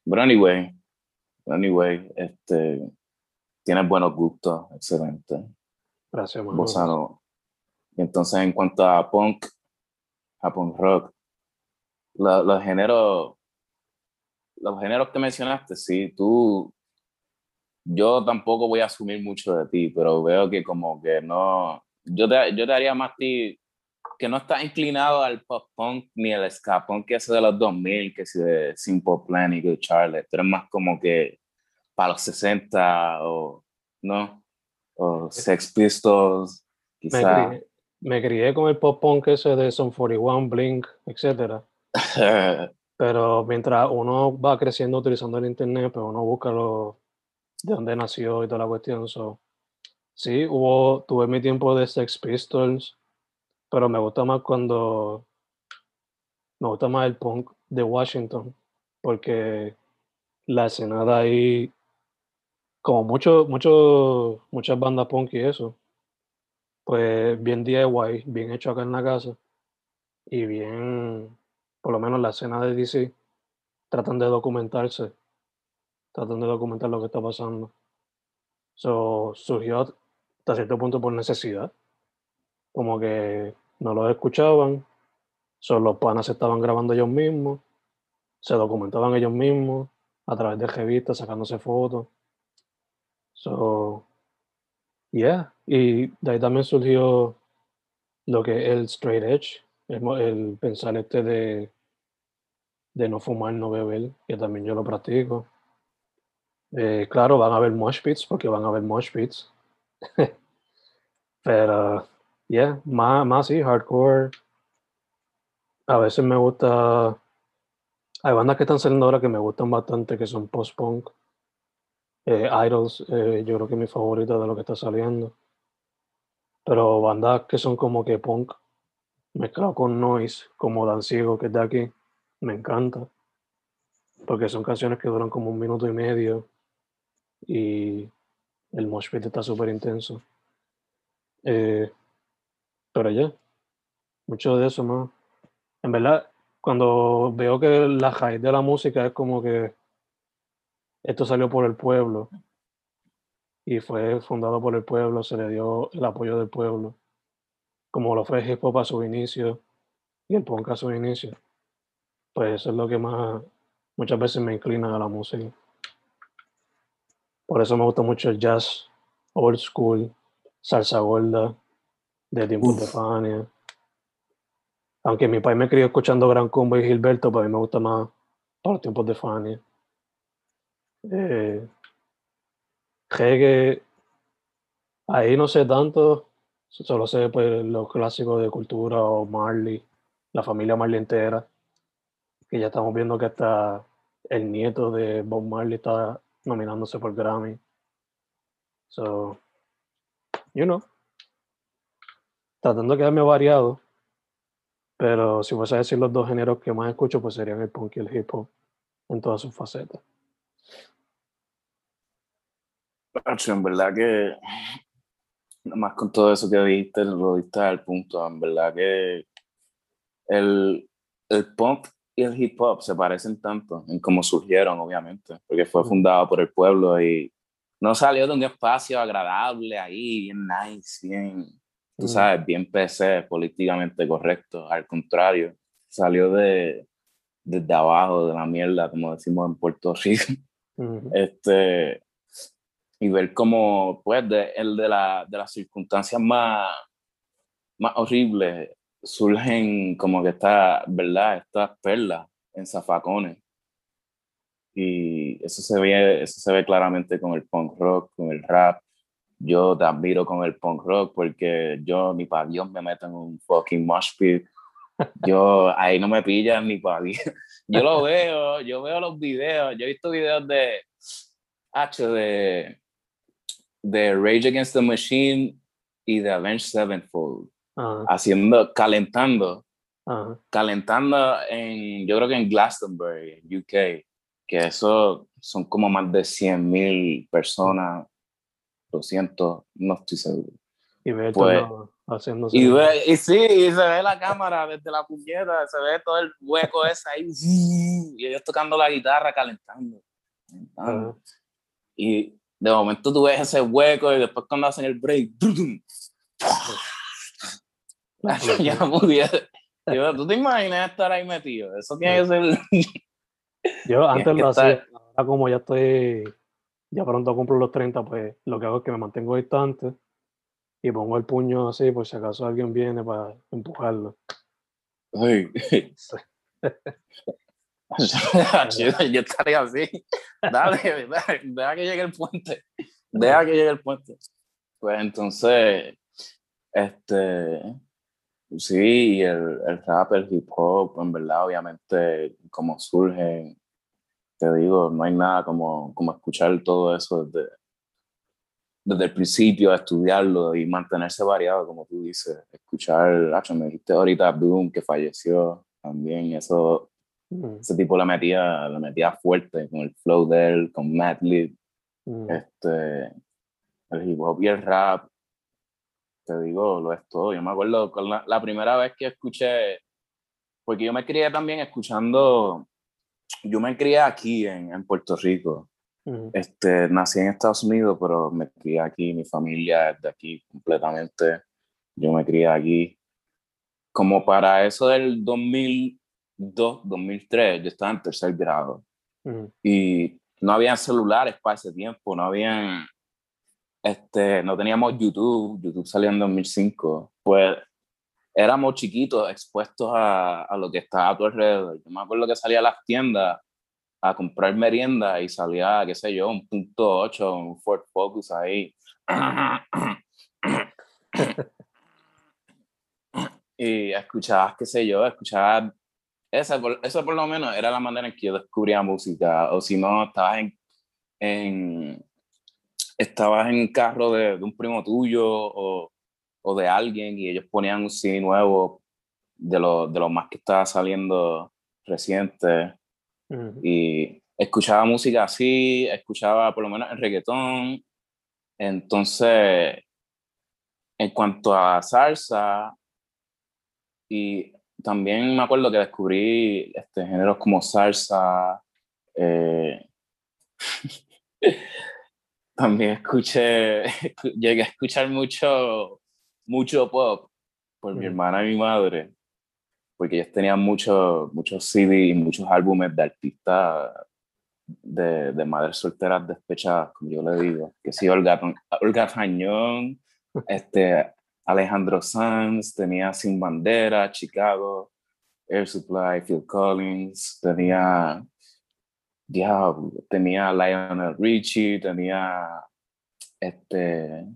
but anyway, anyway, este, tienes buenos gustos, excelente. Gracias. Bossa Nova. Y entonces, en cuanto a punk, a punk rock, lo- los géneros, los géneros que mencionaste, sí, tú, yo tampoco voy a asumir mucho de ti, pero veo que como que no, yo te, yo te haría más ti que no estás inclinado al pop punk ni el ska punk que ese de los 2000, que si de Simple Plan y Good Charlotte, tú eres más como que para los 60 o, ¿no? O Sex Pistols, me, quizá. crié, me crié con el pop punk ese de Son 41, Blink, etcétera. Pero mientras uno va creciendo utilizando el internet, pues uno busca lo, de dónde nació y toda la cuestión. So, sí, hubo, tuve mi tiempo de Sex Pistols, pero me gusta más cuando me gusta más el punk de Washington, porque la escena de ahí, como mucho, mucho, muchas bandas punk y eso, pues bien DIY, bien hecho acá en la casa, y bien, por lo menos la escena de DC, tratan de documentarse, tratan de documentar lo que está pasando. So, surgió hasta cierto punto por necesidad, como que no lo escuchaban, solo los panas se estaban grabando ellos mismos, se documentaban ellos mismos a través de revistas, sacándose fotos. So, yeah. Y de ahí también surgió lo que es el straight edge, el, pensar este de, de no fumar, no beber, que también yo lo practico. Eh, claro, van a haber mosh pits, porque van a haber mosh pits. Pero, yeah, más, más sí, hardcore, a veces me gusta. Hay bandas que están saliendo ahora que me gustan bastante, que son post-punk. Eh, Idols, eh, yo creo que es mi favorita de lo que está saliendo. Pero bandas que son como que punk, mezclado con noise, como Danciego, que es de aquí, me encanta. Porque son canciones que duran como un minuto y medio y el mosh pit está súper intenso. Eh, pero ya, mucho de eso más en verdad, cuando veo que la raíz de la música es como que esto salió por el pueblo y fue fundado por el pueblo, se le dio el apoyo del pueblo, como lo fue hip hop a su inicio y el punk a su inicio. Pues eso es lo que más muchas veces me inclina a la música. Por eso me gusta mucho el jazz, old school, salsa gorda, de tiempos de Fania. Aunque mi país me crió escuchando Gran Combo y Gilberto, pues a mí me gusta más para los tiempos de Fania. Eh, reggae, ahí no sé tanto, solo sé pues, los clásicos de cultura o Marley, la familia Marley entera, que ya estamos viendo que hasta el nieto de Bob Marley está nominándose por Grammy. So, you know, tratando de quedarme variado, pero si vas a decir los dos géneros que más escucho, pues serían el punk y el hip hop en todas sus facetas. En verdad que, más con todo eso que viste, lo diste al punto. En verdad que el, el punk y el hip hop se parecen tanto en cómo surgieron, obviamente, porque fue fundado por el pueblo y no salió de un espacio agradable ahí, bien nice, bien tú sabes, bien PC, políticamente correcto. Al contrario, salió de, desde abajo, de la mierda, como decimos en Puerto Rico. este, y ver cómo, pues, de, el de, la, de las circunstancias más, más horribles surgen como que está, ¿verdad? Estas perlas en zafacones. Y eso se ve, eso se ve claramente con el punk rock, con el rap, yo te admiro con el punk rock porque yo ni para me meto en un fucking mosh pit. Yo ahí no me pillan ni para Dios. Yo lo veo, yo veo los videos, yo he visto videos de H de, de Rage Against the Machine y de Avenged Sevenfold haciendo, calentando, calentando en, yo creo que en Glastonbury, en UK, que eso son como más de 100 mil personas lo siento, no estoy seguro. Y ve pues, haciéndose. Y, ve, y sí, y se ve la cámara desde la puñeta, se ve todo el hueco ese ahí, y ellos tocando la guitarra, calentando. Y de momento tú ves ese hueco y después cuando hacen el break, ya muy Yo, ¿Tú te imaginas estar ahí metido? Eso tiene que ser. Yo antes lo hacía, ahora como ya estoy ya pronto cumplo los 30, pues lo que hago es que me mantengo distante y pongo el puño así por si acaso alguien viene para empujarlo. Ay. yo estaría así. Dale, deja que llegue el puente. Deja que llegue el puente. Pues entonces, este, sí, el, el rap, el hip hop, en verdad, obviamente, como surge te digo, no hay nada como, como escuchar todo eso desde, desde el principio, estudiarlo y mantenerse variado, como tú dices. Escuchar, ah, me dijiste ahorita Boom, que falleció también, eso, Mm, ese tipo le metía, le metía fuerte con el flow de él, con Madlib, mm, este, el hip hop y el rap. Te digo, lo es todo. Yo me acuerdo con la, la primera vez que escuché, porque yo me crié también escuchando, yo me crié aquí en, en Puerto Rico. Este, nací en Estados Unidos, pero me crié aquí, mi familia es de aquí completamente. Yo me crié aquí. Como para eso del 2002, 2003, yo estaba en tercer grado mm, y no había celulares para ese tiempo, no habían, este, no teníamos YouTube, YouTube salió en 2005. Pues éramos chiquitos expuestos a, a lo que estaba a tu alrededor. Yo me acuerdo que salía a las tiendas a comprar merienda y salía, qué sé yo, un punto 8, un Ford Focus ahí. y escuchabas, qué sé yo, escuchabas, esa, por- eso por lo menos era la manera en que yo descubría música, o si no, estabas en, en, estabas en carro de, de un primo tuyo o, o de alguien y ellos ponían un CD nuevo de lo, de lo más que estaba saliendo reciente y escuchaba música así, escuchaba por lo menos el reggaetón. Entonces, en cuanto a salsa, y también me acuerdo que descubrí este, géneros como salsa. eh, también escuché, llegué a escuchar mucho, mucho pop por mi hermana y mi madre, porque ellos tenían muchos muchos CD y muchos álbumes de artistas de, de madres solteras despechadas, como yo le digo, que sí, Olga, Olga este, Alejandro Sanz, tenía Sin Bandera, Chicago, Air Supply, Phil Collins, tenía, ya, tenía Lionel Richie, tenía este,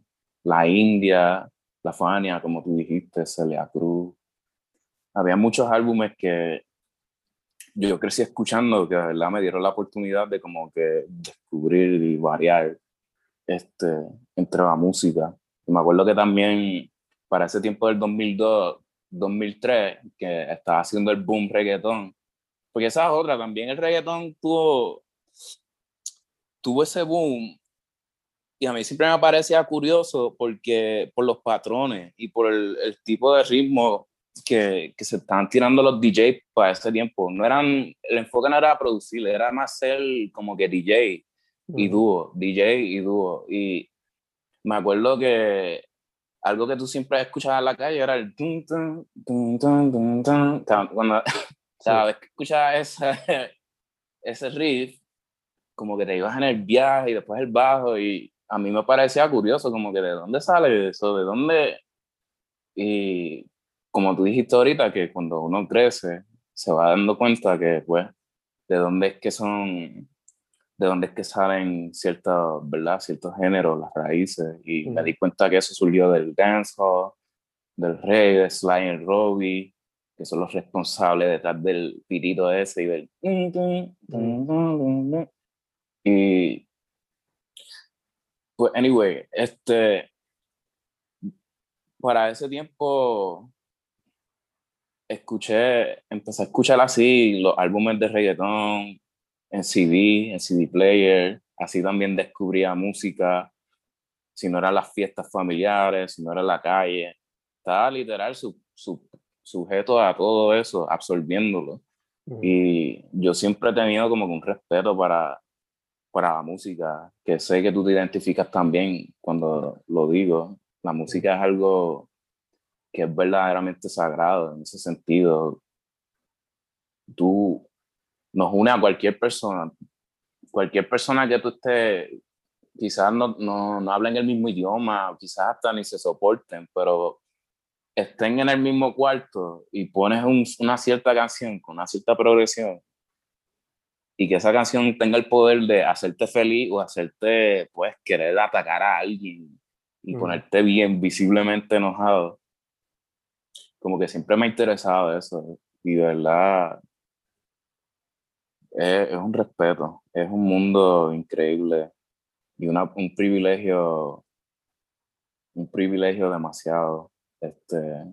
La India, La Fania, como tú dijiste, Celia Cruz. Había muchos álbumes que yo crecí escuchando que de verdad me dieron la oportunidad de como que descubrir y variar este, entre la música. Y me acuerdo que también para ese tiempo del 2002, 2003, que estaba haciendo el boom reggaetón, porque esa es otra, también el reggaetón tuvo, tuvo ese boom y a mí siempre me parecía curioso porque por los patrones y por el, el tipo de ritmo que, que, se estaban tirando los DJs para ese tiempo. No eran, el enfoque no era producir, era más ser como que DJ y dúo, DJ y dúo. Y me acuerdo que algo que tú siempre escuchabas en la calle era el. Cuando, cada vez que escuchabas ese, ese riff, como que te ibas en el viaje y después el bajo y a mí me parecía curioso como que de dónde sale eso, de dónde... Y como tú dijiste ahorita, que cuando uno crece, se va dando cuenta que, pues, de dónde es que son, de dónde es que salen ciertos, ¿verdad? Ciertos géneros, las raíces. Y mm. me di cuenta que eso surgió del dancehall, del rey, de Sly and Robbie, que son los responsables detrás del pirito ese y del... Mm. Y, pues, anyway, este, para ese tiempo escuché, empecé a escuchar así los álbumes de reggaetón en CD, en CD player, así también descubría música, si no eran las fiestas familiares, si no era la calle, estaba literal su, su, sujeto a todo eso, absorbiéndolo. Uh -huh. Y yo siempre he tenido como que un respeto para, para la música, que sé que tú te identificas también cuando lo digo. La música es algo que es verdaderamente sagrado en ese sentido. Tú nos une a cualquier persona, cualquier persona que tú estés, quizás no, no, no hablen el mismo idioma, quizás hasta ni se soporten, pero estén en el mismo cuarto y pones un, una cierta canción con una cierta progresión y que esa canción tenga el poder de hacerte feliz o hacerte, pues, querer atacar a alguien y mm. ponerte bien visiblemente enojado como que siempre me ha interesado eso y de verdad es, es un respeto, es un mundo increíble y una, un privilegio un privilegio demasiado este,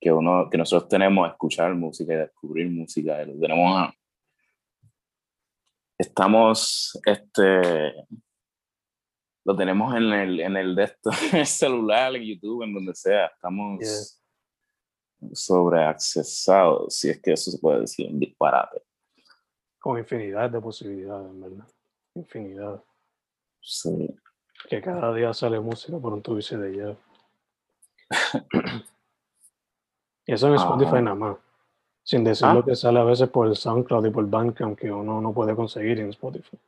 que, uno, que nosotros tenemos escuchar música y descubrir música. Y lo tenemos estamos, este, lo tenemos en el, en el, de esto, en el celular, en YouTube, en donde sea. Estamos sobre sobreaccesados, si es que eso se puede decir, un disparate. Con infinidad de posibilidades, ¿verdad? Infinidad. Sí. Que cada día sale música por un tubo de ella. Eso en Spotify nada más. Sin decir lo ah. que sale a veces por el SoundCloud y por Bandcamp que uno no puede conseguir en Spotify.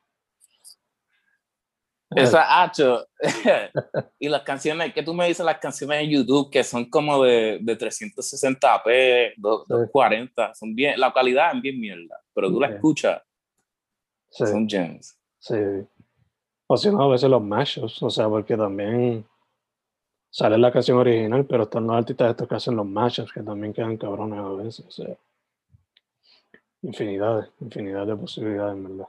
Esa H. y las canciones, que tú me dices las canciones en YouTube que son como de, de 360p, 240, son bien, la calidad es bien mierda, pero tú la escuchas, son gems. Sí. O si no, a veces los mashups, o sea, porque también sale la canción original, pero están los artistas estos que hacen los mashups, que también quedan cabrones a veces, o sea. Infinidad, infinidad de posibilidades, ¿verdad?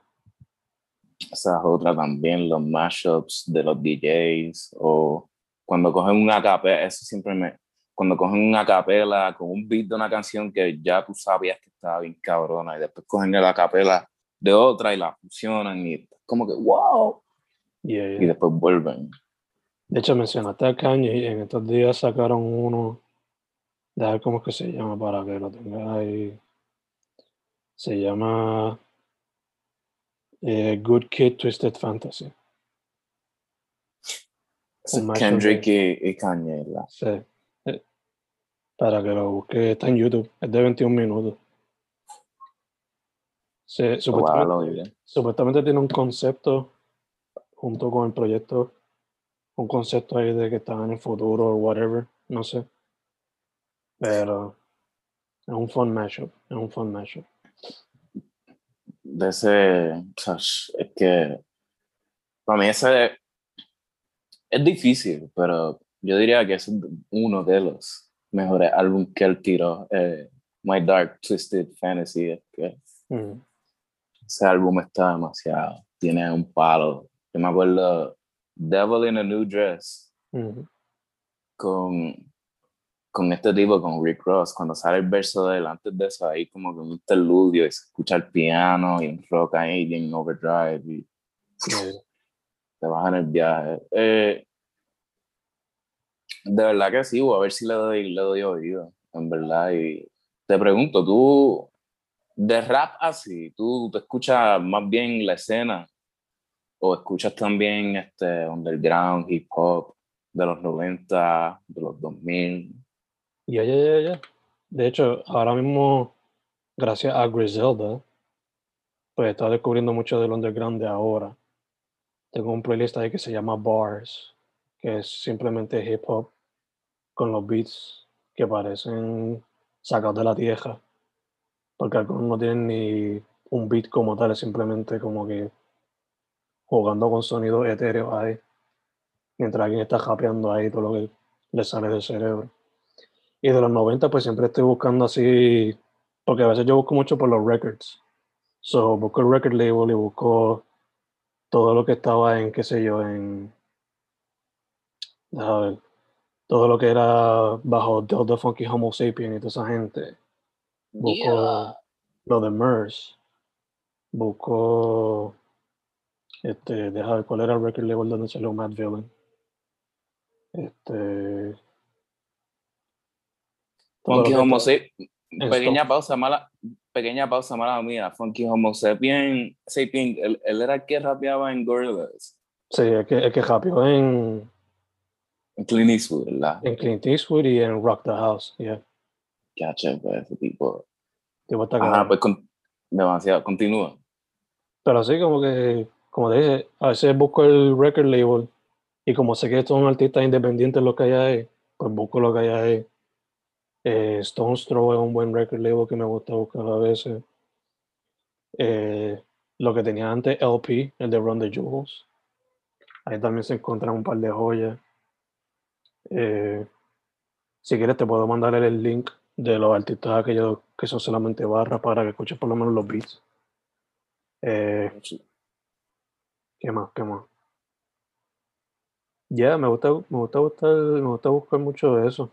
Esa es otra también, los mashups de los DJs o cuando cogen una capela, eso siempre me... Cuando cogen una capela con un beat de una canción que ya tú sabías que estaba bien cabrona y después cogen la capela de otra y la fusionan y como que wow. Y después vuelven. De hecho, mencionaste a Kanye y en estos días sacaron uno, ver cómo es que se llama para que lo tengas ahí. Se llama eh, Good Kid Twisted Fantasy. Kendrick y, Kanye. Sí. Eh, para que lo busque, está en YouTube. Es de 21 minutos. Sí, supuestamente, supuestamente tiene un concepto junto con el proyecto, un concepto ahí de que están en el futuro o whatever, no sé. Pero es un fun mashup, es un fun mashup de ese, es que para mí ese es difícil, pero yo diría que es uno de los mejores álbumes que él tiró, eh, My Dark Twisted Fantasy, que mm. ese álbum está demasiado, tiene un palo. Yo me acuerdo Devil in a New Dress mm. con con este tipo, con Rick Ross, cuando sale el verso de él, antes de eso, ahí como que un interludio y se escucha el piano y un rock ahí en overdrive y te bajan el viaje. Eh, de verdad que sí, a ver si le doy, le doy oído, en verdad. Y te pregunto, tú, de rap así, ¿tú te escuchas más bien la escena o escuchas también este underground, hip hop de los 90, de los 2000? Ya, ya, ya, ya. De hecho, ahora mismo, gracias a Griselda, pues está descubriendo mucho del underground de ahora. Tengo un playlist ahí que se llama Bars, que es simplemente hip hop con los beats que parecen sacados de la tierra. Porque algunos no tienen ni un beat como tal, es simplemente como que jugando con sonidos etéreos ahí. Mientras alguien está japeando ahí todo lo que le sale del cerebro. Y de los 90, pues siempre estoy buscando así, porque a veces yo busco mucho por los records. So, busco el record label y busco todo lo que estaba en, qué sé yo, en. A ver, todo lo que era bajo The Funky Homo Sapien y toda esa gente. Busco lo de Merce. Busco. Este, deja ver cuál era el record label donde salió Mad Villain. Este. Funky Homo pequeña pausa mala, pequeña pausa mala mía. Funky Homo Sapien, Sapien él, él, era el que rapeaba en Gorillaz. Sí, el que, el que rapeó en... En Clint Eastwood, ¿verdad? En Clint Eastwood y en Rock the House, yeah. Caché, pues, ese tipo. Ajá, pues con, demasiado, continúa. Pero así como que, como dije, a veces busco el record label y como sé que son artistas independientes lo que hay ahí, pues busco lo que hay ahí eh, Stone's Throw es un buen record label que me gusta buscar a veces. Eh, lo que tenía antes, LP, el de Run the Jewels. Ahí también se encuentran un par de joyas. Eh, si quieres, te puedo mandar el link de los artistas aquellos que son solamente barras para que escuches por lo menos los beats. ¿Qué más? ¿Qué más? Ya, me gusta, me gusta buscar, me gusta buscar mucho de eso.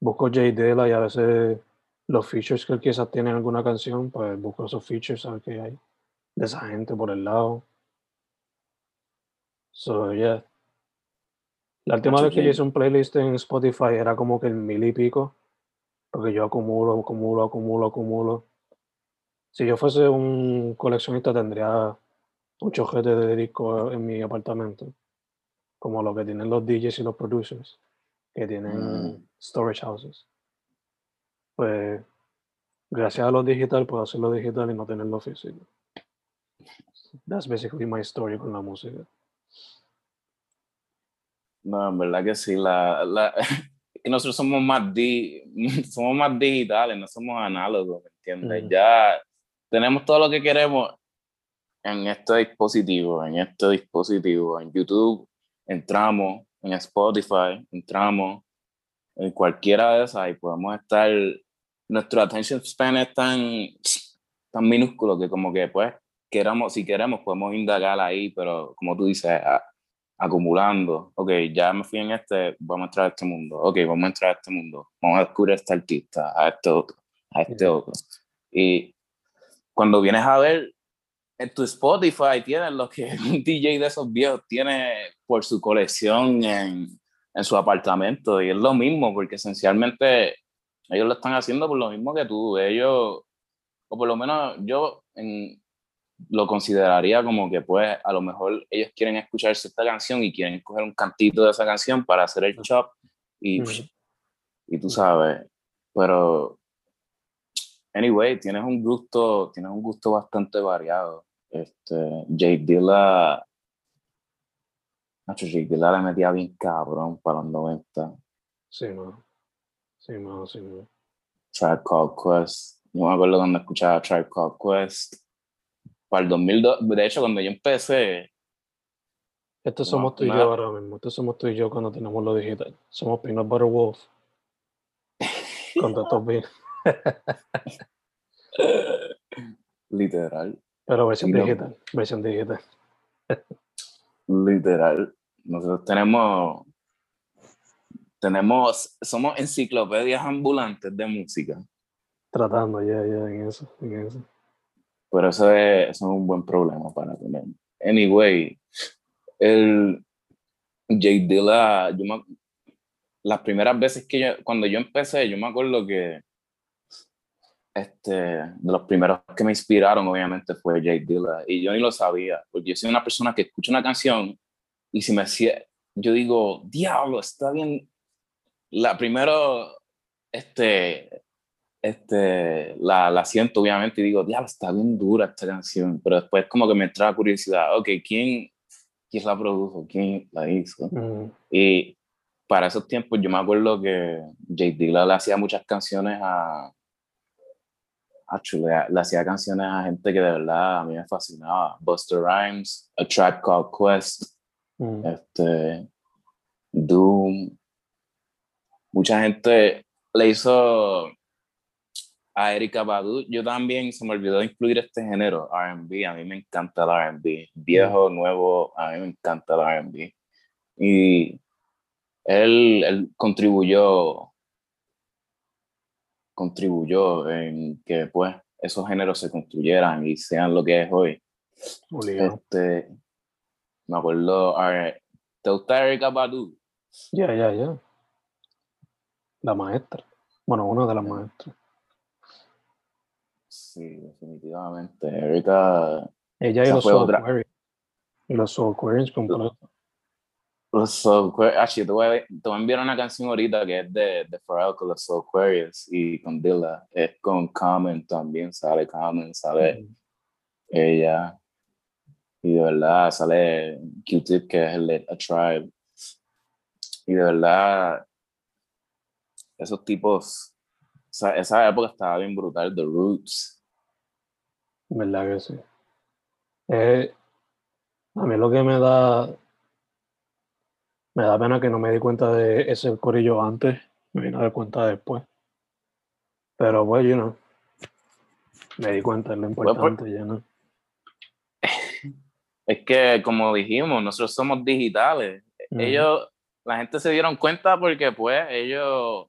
Busco Jay Dilla y a veces los features que él quizás tiene en alguna canción, pues busco esos features, a ver qué hay de esa gente por el lado. So, yeah. La última vez que yo hice un playlist en Spotify era como que el mil y pico, porque yo acumulo, acumulo, acumulo, acumulo. Si yo fuese un coleccionista tendría un chojete de discos en mi apartamento, como lo que tienen los DJs y los producers, que tienen Mm. storage houses. Pues gracias a lo digital puedo hacerlo digital y no tenerlo físico. That's basically my story con la música. No, en verdad que sí. La, la, que nosotros somos más, di, somos más digitales, no somos análogos, ¿me entiendes? Ujú. Ya tenemos todo lo que queremos en este dispositivo, en este dispositivo, en YouTube, entramos, en Spotify, entramos, en cualquiera de esas y podemos estar, nuestro attention span es tan, tan minúsculo que como que pues queramos, si queremos podemos indagar ahí, pero como tú dices, a- acumulando, ok, ya me fui en este, vamos a entrar a este mundo, ok, vamos a entrar a este mundo, vamos a descubrir a este artista, a este otro, a este otro. Y cuando vienes a ver en tu Spotify tienes lo que un DJ de esos viejos tiene por su colección en, en su apartamento y es lo mismo porque esencialmente ellos lo están haciendo por lo mismo que tú, ellos, o por lo menos yo en- lo consideraría como que pues a lo mejor ellos quieren escucharse esta canción y quieren coger un cantito de esa canción para hacer el chop y, Ujú. y tú sabes, pero anyway, tienes un gusto, tienes un gusto bastante variado. Este, Jay Dilla, Nacho, Jay Dilla le metía bien cabrón para los 90. Sí, no. Sí, no, sí, no. Tribe Called Quest. Yo me acuerdo cuando escuchaba Tribe Called Quest. Para el 2002, de hecho, cuando yo empecé, Esto somos tú y yo ahora mismo. Esto somos tú y yo cuando tenemos lo digital. Somos Peanut Butter Wolf. Con tantos literal, Pero versión no- digital. Versión digital. literal, nosotros tenemos, tenemos, somos enciclopedias ambulantes de música. Tratando ya, ya, en eso. En eso. Pero eso es, eso es un buen problema para tener. Anyway, el Jay Dilla, yo me- las primeras veces que yo, cuando yo empecé, yo me acuerdo que este, de los primeros que me inspiraron, obviamente, fue Jay Dilla. Y yo ni lo sabía, porque yo soy una persona que escucha una canción y si me yo digo, diablo, está bien. La primero, este, este, la, la siento obviamente y digo, diablo, está bien dura esta canción, pero después como que me entra curiosidad, ok, ¿quién, quién la produjo? ¿Quién la hizo? Y para esos tiempos yo me acuerdo que Jay Dilla le hacía muchas canciones a, a chule, le hacía canciones a gente que de verdad a mí me fascinaba, Buster Rhymes, A Tribe Called Quest, mm. este, Doom. Mucha gente le hizo a Erika Badu. Yo también se me olvidó incluir este género, RB. A mí me encanta el RB. Viejo, nuevo, a mí me encanta el RB. Y él, él contribuyó, contribuyó en que pues esos géneros se construyeran y sean lo que es hoy. Este, me acuerdo, a- ¿te gusta Erika Badu? Ya, ya, ya. La maestra. Bueno, una de las maestras. Sí, definitivamente. Erika, Ella y los Soul. Y los Soul completos. Los Soul Aquarius- ah, te, voy a, te voy a enviar una canción ahorita que es de, de Pharrell con los Soul Aquarius y con Dilla. Es con Common también, sale Common, sale Mm. ella. Y de verdad sale Q-Tip, que es el de A Tribe. Y de verdad, esos tipos, esa, esa época estaba bien brutal, The Roots. ¿Verdad que sí? Eh, a mí lo que me da me da pena que no me di cuenta de ese corillo antes, me vine a dar cuenta después. Pero pues, you know, me di cuenta es lo Pues, pues, importante, ya no. Es que, como dijimos, nosotros somos digitales. ellos, la gente se dieron cuenta porque pues ellos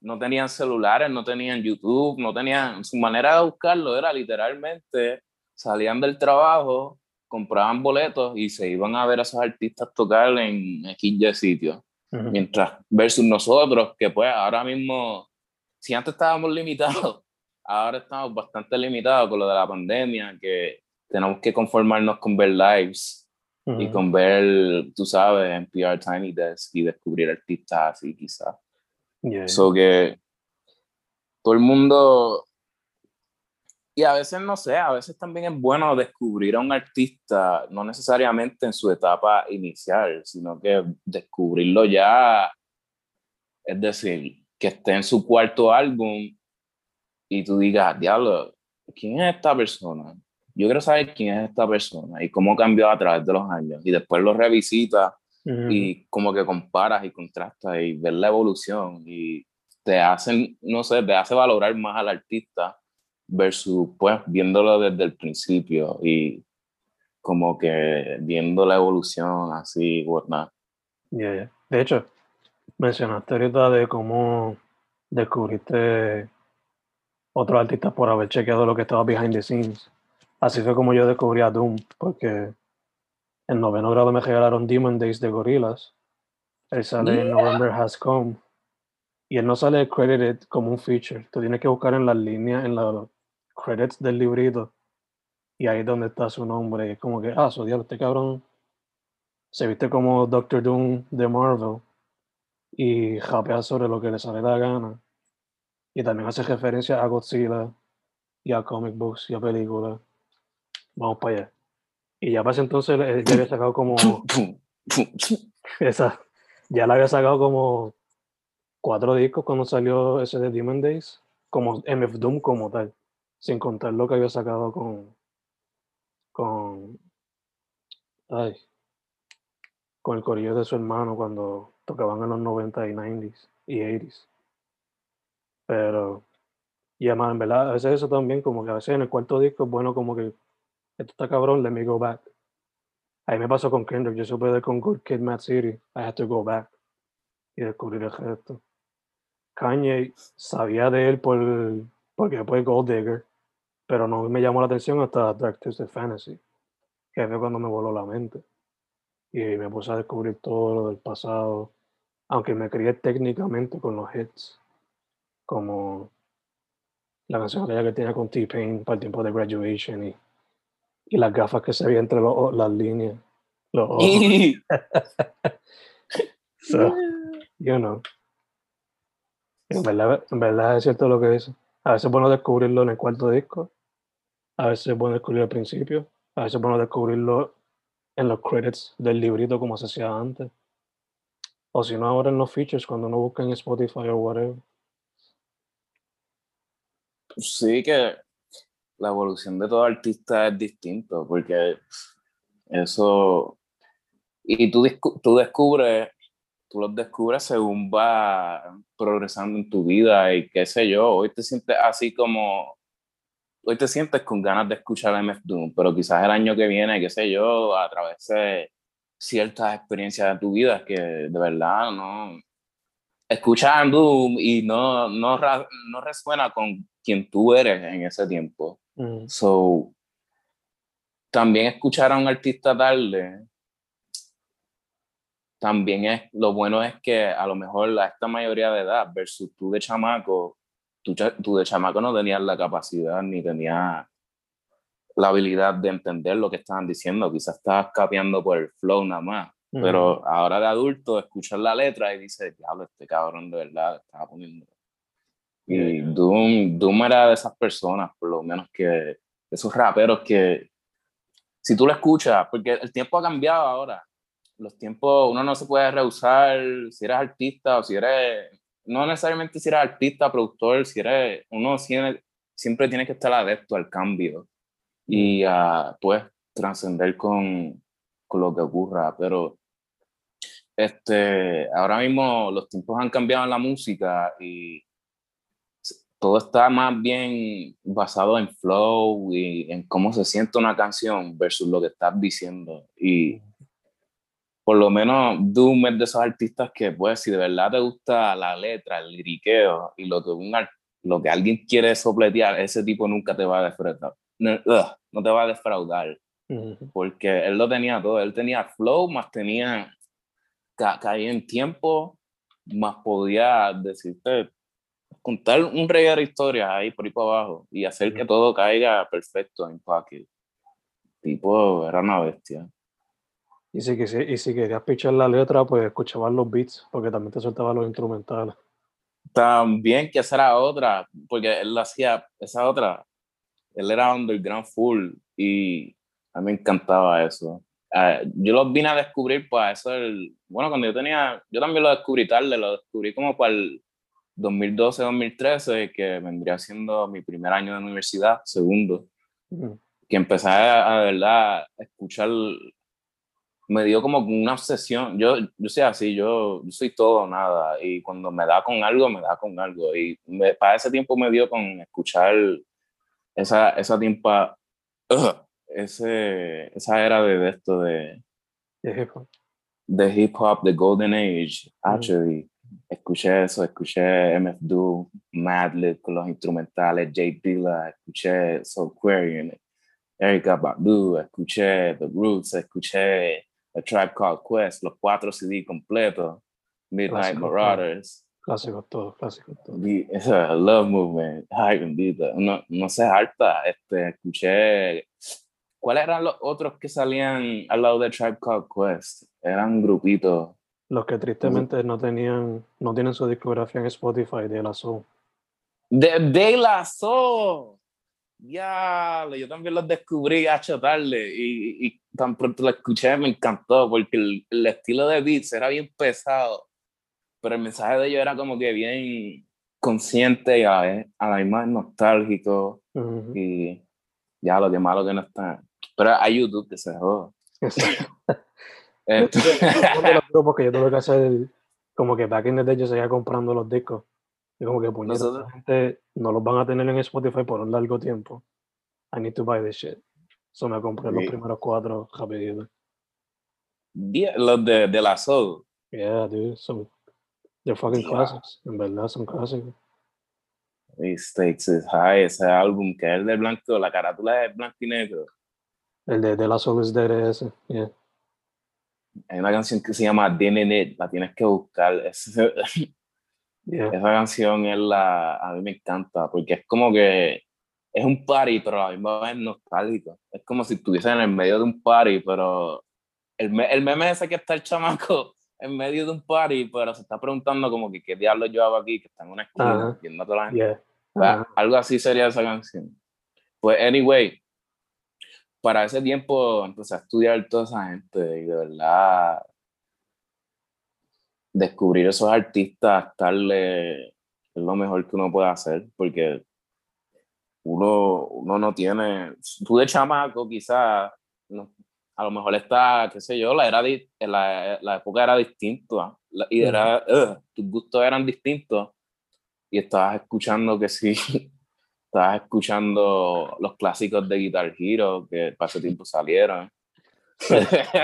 no tenían celulares, no tenían YouTube, no tenían, su manera de buscarlo era literalmente salían del trabajo, compraban boletos y se iban a ver a esos artistas tocar en X sitios. Mientras versus nosotros, que pues ahora mismo, si antes estábamos limitados, ahora estamos bastante limitados con lo de la pandemia, que tenemos que conformarnos con ver lives y con ver, tú sabes, NPR Tiny Desk y descubrir artistas así quizás. Eso que todo el mundo y a veces, no sé, a veces también es bueno descubrir a un artista, no necesariamente en su etapa inicial, sino que descubrirlo ya, es decir, que esté en su cuarto álbum y tú digas, diablo, ¿quién es esta persona? Yo quiero saber quién es esta persona y cómo cambió a través de los años. Y después lo revisitas y como que comparas y contrastas y ves la evolución y te hacen, no sé, te hace valorar más al artista versus pues viéndolo desde el principio y como que viendo la evolución así, whatnot. Yeah, De hecho, mencionaste ahorita de cómo descubriste otro artista por haber chequeado lo que estaba behind the scenes. Así fue como yo descubrí a Doom, porque en noveno grado me regalaron Demon Days de Gorillaz. Él sale en November Has Come. Y él no sale credited como un feature. Tú tienes que buscar en las líneas, en la, credits del librito y ahí es donde está su nombre. es como que, ah, su diablo, este cabrón se viste como Doctor Doom de Marvel y japea sobre lo que le sale la gana. Y también hace referencia a Godzilla y a comic books y a películas. Vamos para allá. Y ya para ese entonces ya había sacado como. esa, ya la había sacado como cuatro discos cuando salió ese de Demon Days, como MF Doom como tal sin contar lo que había sacado con, con, ay, con el corillo de su hermano cuando tocaban en los 90 y 90s y 80s. Pero, y además, en verdad, a veces eso también, como que a veces en el cuarto disco es bueno como que, esto está cabrón, let me go back. Ahí me pasó con Kendrick, yo supe de con Good Kid, Mad City, I had to go back y descubrir el gesto. Kanye sabía de él por, porque fue Gold Digger, pero no me llamó la atención hasta Dark Twisted Fantasy, que fue cuando me voló la mente. Y me puse a descubrir todo lo del pasado, aunque me crié técnicamente con los hits, como la canción que tenía con T-Pain para el tiempo de Graduation y, y las gafas que se veían entre las líneas. Los ojos. so, you know. En verdad, en verdad es cierto lo que dice. A veces es bueno descubrirlo en el cuarto disco a veces es bueno descubrirlo al principio, a veces es bueno descubrirlo en los credits del librito como se hacía antes. O si no, ahora en los features cuando uno busca en Spotify o whatever. Sí, que la evolución de todo artista es distinto, porque eso. Y tú, tú descubres, tú los descubres según va progresando en tu vida y qué sé yo. Hoy te sientes así como hoy te sientes con ganas de escuchar MF Doom, pero quizás el año que viene, qué sé yo, a través de ciertas experiencias de tu vida que de verdad no escuchas Doom y no, no, no resuena con quien tú eres en ese tiempo. Mm. So, también escuchar a un artista tarde, también es, lo bueno es que a lo mejor a esta mayoría de edad versus tú de chamaco, tú, de chamaco no tenías la capacidad ni tenías la habilidad de entender lo que estaban diciendo, quizás estabas capeando por el flow nada más, pero ahora de adulto escuchas la letra y dices, diablo, este cabrón de verdad estaba poniendo. Y Doom, Doom era de esas personas, por lo menos que esos raperos que si tú lo escuchas, porque el tiempo ha cambiado ahora, los tiempos, uno no se puede rehusar si eres artista o si eres no necesariamente si eres artista, productor, si eres, uno siempre tiene que estar adepto al cambio y a, pues, trascender con, con lo que ocurra, pero este, ahora mismo los tiempos han cambiado en la música y todo está más bien basado en flow y en cómo se siente una canción versus lo que estás diciendo. Y por lo menos Doom es de esos artistas que, pues, si de verdad te gusta la letra, el liriqueo y lo que, un, lo que alguien quiere sopletear, ese tipo nunca te va a defraudar. No, no te va a defraudar. Porque él lo tenía todo. Él tenía flow, más tenía. caía en tiempo, más podía decirte. Contar un rey de historias ahí por ahí para abajo y hacer que todo caiga perfecto en paquete. Tipo, era una bestia. Y si, y si querías pichar la letra, pues escuchabas los beats, porque también te soltaba los instrumentales. También que esa era otra, porque él hacía, esa otra, él era underground full y a mí me encantaba eso. Ah, yo lo vine a descubrir, pues eso, el, bueno, cuando yo tenía, yo también lo descubrí tarde, lo descubrí como para el 2012-2013, que vendría siendo mi primer año de universidad, segundo, que empecé a, a, verdad a escuchar me dio como una obsesión. Yo, yo soy así, yo, soy todo o nada. Y cuando me da con algo, me da con algo. Y para ese tiempo me dio con escuchar esa, esa tiempo, ese, esa era de, esto de, de hip hop. De hip hop, de Golden Age, actually. Escuché eso, escuché MF Doom, Madlib con los instrumentales, J. Dilla, escuché Soul Quarian, Erika Badu, escuché The Roots, escuché a Tribe Called Quest, los cuatro CD completos, Midnight Marauders. Clásicos todos, clásicos todos. Esa Love Movement, ay bendita, no, no sé, harta, este, escuché, ¿cuáles eran los otros que salían al lado de Tribe Called Quest? Eran grupitos. Los que tristemente no tenían, no tienen su discografía en Spotify de la Soul. De, de la Soul ya, yo también los descubrí a tarde y, y, tan pronto lo escuché me encantó porque el, el, estilo de beats era bien pesado, pero el mensaje de ellos era como que bien consciente y a, a la misma nostálgico y ya lo que malo que no está. Pero hay YouTube que se joda. Uno de los grupos que yo tuve que hacer, como que back in the day yo seguía comprando los discos y como que pues, gente no los van a tener en Spotify por un largo tiempo. I need to buy this shit. So me compré los primeros cuatro rapidito. los de, de la Soul. Yeah, dude. Some, they're fucking classics. En verdad, son clásicos. Stakes is High, ese álbum que es el de blanco, la carátula es blanco y negro. El de, de la Soul Dead ese, yeah. Hay una canción que se llama It, la tienes que buscar. Esa canción es la, a mí me encanta porque es como que es un party, pero a la misma vez nostálgico. Es como si estuviese en el medio de un party, pero el, el meme ese que está el chamaco en medio de un party, pero se está preguntando como que qué diablos yo hago aquí, que está en una esquina viendo a toda la gente. Pues, algo así sería esa canción. Pues, anyway, para ese tiempo empecé a estudiar toda esa gente y de verdad descubrir esos artistas, estarle, es lo mejor que uno puede hacer, porque uno, uno no tiene, tú de chamaco quizás, a lo mejor está, qué sé yo, la, era, la, la época era distinta, y era, tus gustos eran distintos, y estabas escuchando que sí, estabas escuchando los clásicos de Guitar Hero que para ese tiempo salieron,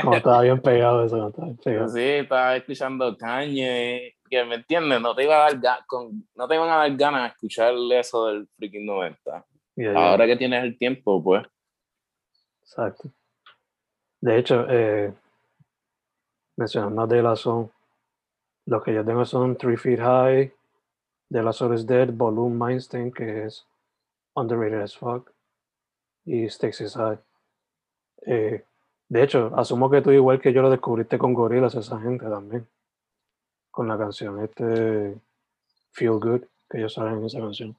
como estaba bien pegado eso, estaba bien pegado. Sí, estaba escuchando Kanye, que me entiendes, no te iba a dar con, no te iban a dar ganas de escuchar eso del freaking 90. Ahora que tienes el tiempo, pues. Exacto. De hecho, eh, mencionando de la son, los que yo tengo son Three Feet High, de la Soul is Dead, Volume Mindstein, que es underrated as fuck, y Stakes is High. Eh, de hecho, asumo que tú igual que yo lo descubriste con Gorillaz, esa gente también. Con la canción este Feel Good, que ellos saben en esa canción.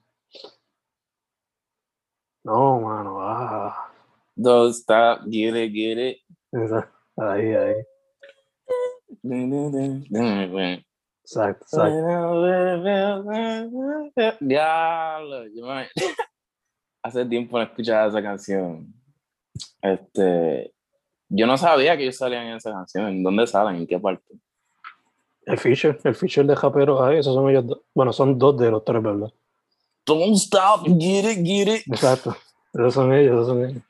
No, mano, ah. Don't stop, get it, get it. Ahí, ahí. Exacto, exacto. Diablo, yo hace tiempo no escuchaba esa canción. Este, yo no sabía que ellos salían en esa canción. ¿En dónde salen? ¿En qué parte? El feature, el feature de Japero, ahí, esos son ellos dos. Bueno, son dos de los tres, ¿verdad? Don't stop, get it, get it. Exacto. Esos son ellos, esos son ellos.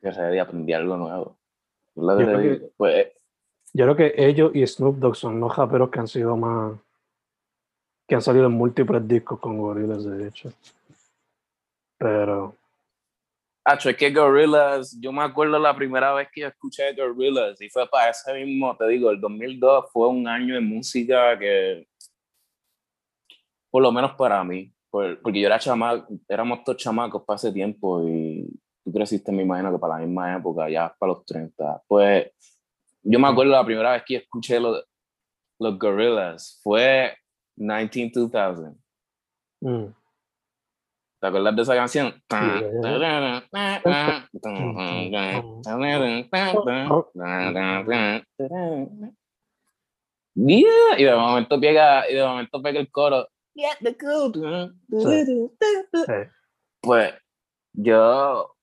Que se aprendí algo nuevo. Yo creo que- pues, Yo creo que ellos y Snoop Dogg son los raperos que han sido más. que han salido en múltiples discos con Gorillaz, de hecho. Pero. Acho, es que Gorillaz, yo me acuerdo la primera vez que yo escuché Gorillaz y fue para ese mismo, te digo, el 2002 fue un año de música que, por lo menos para mí, por- porque yo era chamaco, éramos todos chamacos para ese tiempo y tú creciste, me imagino que para la misma época, ya para los 30. Pues yo me acuerdo la primera vez que escuché los, los Gorillaz fue 19-2000. mm, ¿Te acuerdas de esa canción? Yeah, y de momento pega, y de momento pega el coro. The eh, Pues yo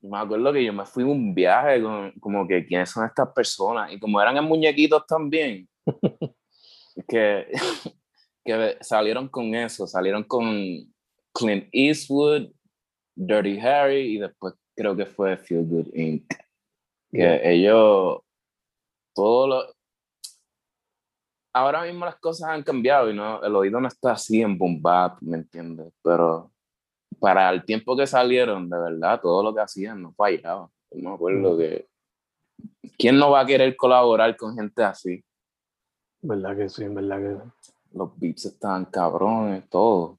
me acuerdo que yo me fui a un viaje con, como que quiénes son estas personas y como eran en muñequitos también que, que salieron con eso, salieron con Clint Eastwood, Dirty Harry y después creo que fue Feel Good Inc. Que Yeah. ellos, todo lo... Ahora mismo las cosas han cambiado y no, el oído no está así en boom bap, ¿me entiendes? Pero para el tiempo que salieron, de verdad, todo lo que hacían no fallaba. Yo me acuerdo Mm. que... ¿Quién no va a querer colaborar con gente así? verdad que sí, verdad que Los beats estaban cabrones, todo.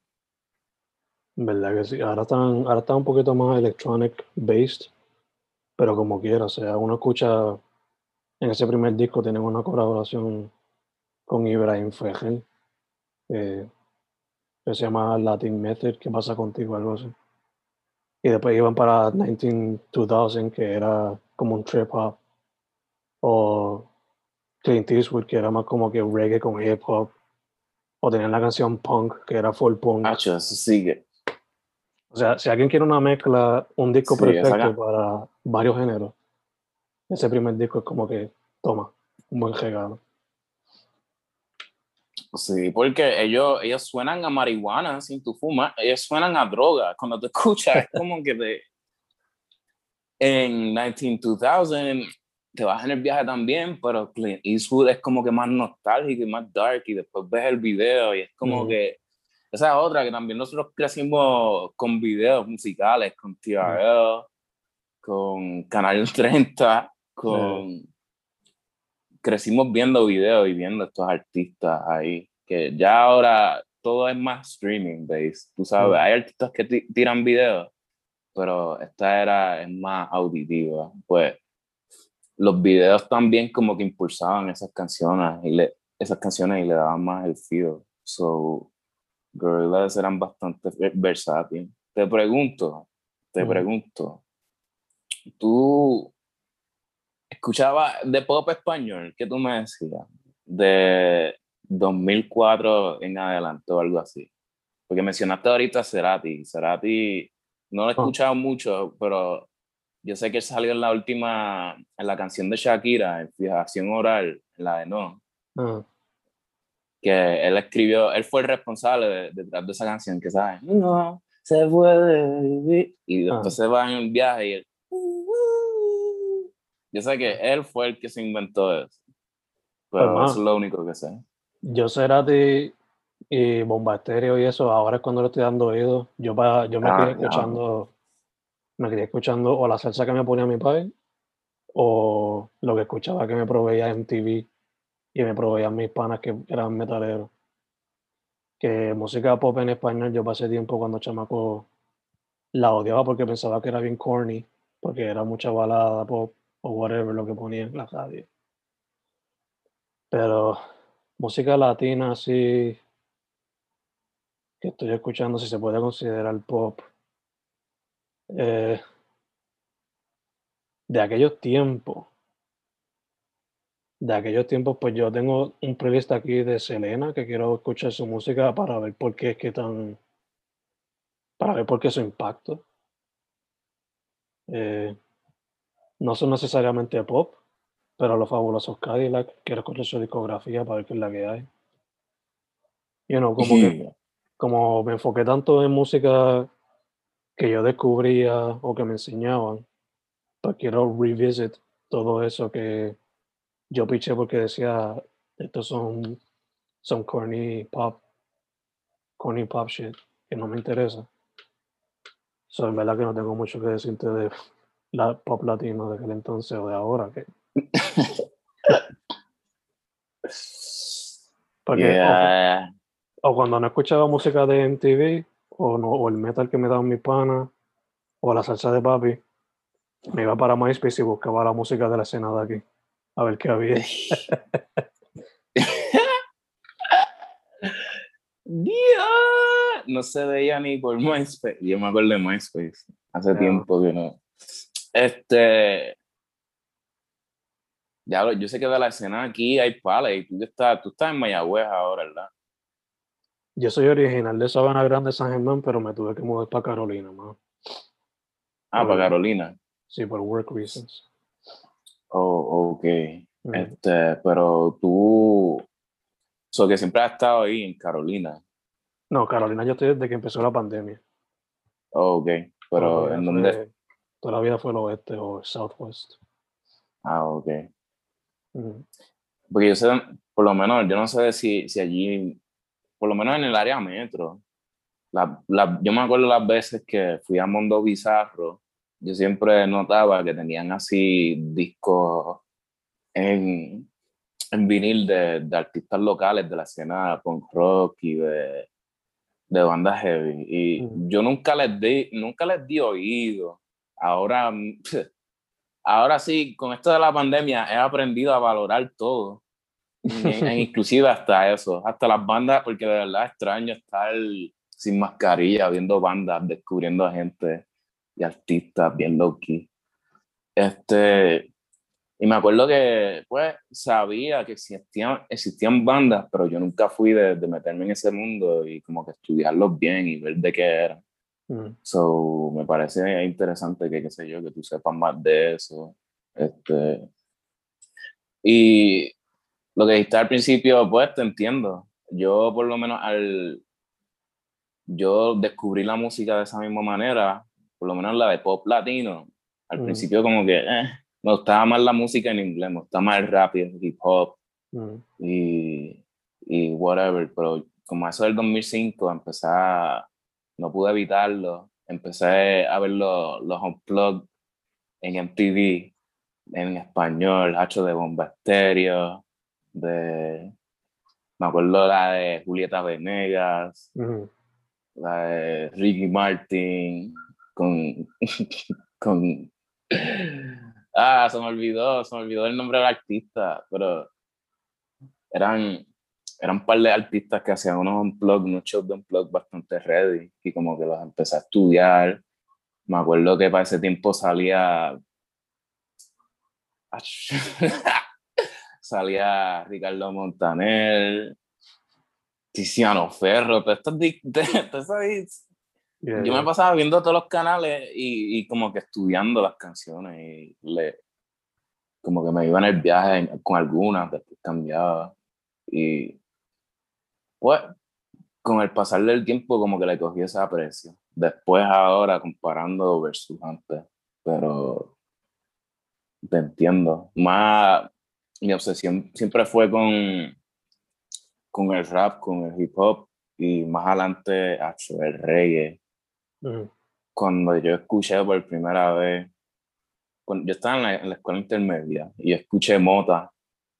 Verdad que sí. Ahora están, ahora están un poquito más electronic based, pero como quiera, o sea, uno escucha en ese primer disco tienen una colaboración con Ibrahim Fejel, eh, que se llama Latin Method, ¿qué pasa contigo? Algo así. Y después iban para 19-2000, que era como un trip hop. O Clint Eastwood, que era más como que reggae con hip hop. O tenían la canción punk, que era full punk. Sí que... O sea, si alguien quiere una mezcla, un disco Sí, perfecto para varios géneros, ese primer disco es como que, toma, un buen regalo. Sí, porque ellos, ellos suenan a marihuana sin tu fumar, ellos suenan a droga. Cuando te escuchas, es como que de, en 19-2000 te vas en el viaje también, pero Clint Eastwood es como que más nostálgico y más dark, y después ves el video y es como Ujú. que. Esa es otra que también nosotros crecimos con videos musicales, con TRL, con Canal 30, con. Crecimos viendo videos y viendo estos artistas ahí, que ya ahora todo es más streaming based, tú sabes, hay artistas que ti- tiran videos, pero esta era es más auditiva, pues los videos también como que impulsaban esas canciones y le, esas canciones y le daban más el feel. So, Gorillaz eran bastante ver- versátiles. Te pregunto, te pregunto, ¿tú escuchabas de pop español? ¿Qué tú me decías? De 2004 en adelante o algo así. Porque mencionaste ahorita a Cerati. Cerati no lo he Ah. escuchado mucho, pero yo sé que él salió en la última, en la canción de Shakira, en Fijación Oral, en la de No, Ah, que él escribió, él fue el responsable de- detrás de esa canción, que sabes, no se puede vivir, y después Ah. se va en un viaje y él, yo sé que él fue el que se inventó eso, pero Pues, eso es lo único que sé. yo Cerati y Bomba Estéreo y eso, ahora es cuando le estoy dando oído. Yo, pa- yo me Ah, quedé escuchando, me quedé escuchando o la salsa que me ponía mi padre, o lo que escuchaba que me proveía MTV y me proveían mis panas que eran metaleros. Que música pop en español, yo pasé tiempo cuando chamaco la odiaba porque pensaba que era bien corny, porque era mucha balada pop o whatever lo que ponía en la radio. Pero música latina así que estoy escuchando, si se puede considerar pop, eh, de aquellos tiempos, de aquellos tiempos, pues yo tengo un playlist aquí de Selena que quiero escuchar su música para ver por qué es que tan, para ver por qué su impacto. Eh, no son necesariamente pop, pero los fabulosos Cadillac, quiero escuchar su discografía para ver qué es la que hay. You know, como que como me enfoqué tanto en música que yo descubría o que me enseñaban, pues quiero revisit todo eso que yo piché porque decía, estos son, son corny pop, corny pop shit, que no me interesa. So, en verdad que no tengo mucho que decirte de la pop latino de aquel entonces o de ahora. Que... Porque Yeah. o, o cuando no escuchaba música de MTV o, no, o el metal que me daban mis panas o la salsa de papi, me iba para MySpace y buscaba la música de la escena de aquí. A ver qué había. Dios, no se veía ni por MySpace. Yo me acuerdo de MySpace. Hace tiempo que no. Este. Ya, lo- yo sé que de la escena aquí hay palas y tú estás, tú estás en Mayagüez ahora, ¿verdad? Yo soy original de Sabana Grande, San Germán, pero me tuve que mudar para Carolina, man. Ah, para. Carolina. Sí, por work reasons. Oh, ok. Mm. Este, pero tú. So que siempre has estado ahí en Carolina. No, Carolina yo estoy desde que empezó la pandemia. Oh, ok. Pero en dónde. fue- Toda la vida fue el oeste o el southwest. Ah, ok. Mm. Porque yo sé, por lo menos, yo no sé si, si allí, por lo menos en el área metro, la, la- yo me acuerdo las veces que fui a Mundo Bizarro, yo siempre notaba que tenían así discos en, en vinil de, de artistas locales de la escena punk rock y de, de bandas heavy. Y Mm. yo nunca les di, nunca les di oído. Ahora, ahora sí, con esto de la pandemia he aprendido a valorar todo. En- en inclusive hasta eso, hasta las bandas, porque de verdad extraño estar sin mascarilla, viendo bandas, descubriendo a gente y artistas bien low key. Este, y me acuerdo que, pues, sabía que existían, existían bandas, pero yo nunca fui de, de meterme en ese mundo y como que estudiarlos bien y ver de qué eran. Mm. So, me parece interesante que, qué sé yo, que tú sepas más de eso. Este, y lo que dijiste al principio, pues te entiendo. Yo, por lo menos, al. Yo descubrí la música de esa misma manera, por lo menos la de pop latino. Al Mm. principio, como que eh, me gustaba más la música en inglés, me gustaba más el rap y el hip hop Mm. y, y whatever, pero como eso del 2005 empecé a, no pude evitarlo, empecé a ver los, los unplugged en MTV, en español, hacho de Bomba Estéreo, de, me acuerdo la de Julieta Venegas, Mm. la de Ricky Martin, con, con, ah, se me olvidó, se me olvidó el nombre del artista, pero eran, eran un par de artistas que hacían unos unplug, unos shows de unplug bastante ready, y como que los empecé a estudiar. Me acuerdo que para ese tiempo salía. salía Ricardo Montaner, Tiziano Ferro, todas esas Yeah, yo yeah. me pasaba viendo todos los canales y, y como que estudiando las canciones y le, como que me iba en el viaje en- con algunas, después cambiaba. Y pues con el pasar del tiempo como que le cogí ese aprecio. Después ahora comparando versus antes, pero te entiendo. Más mi obsesión siempre fue con, con el rap, con el hip hop y más adelante el reggae Cuando yo escuché por primera vez, cuando yo estaba en la, en la escuela intermedia y yo escuché Mota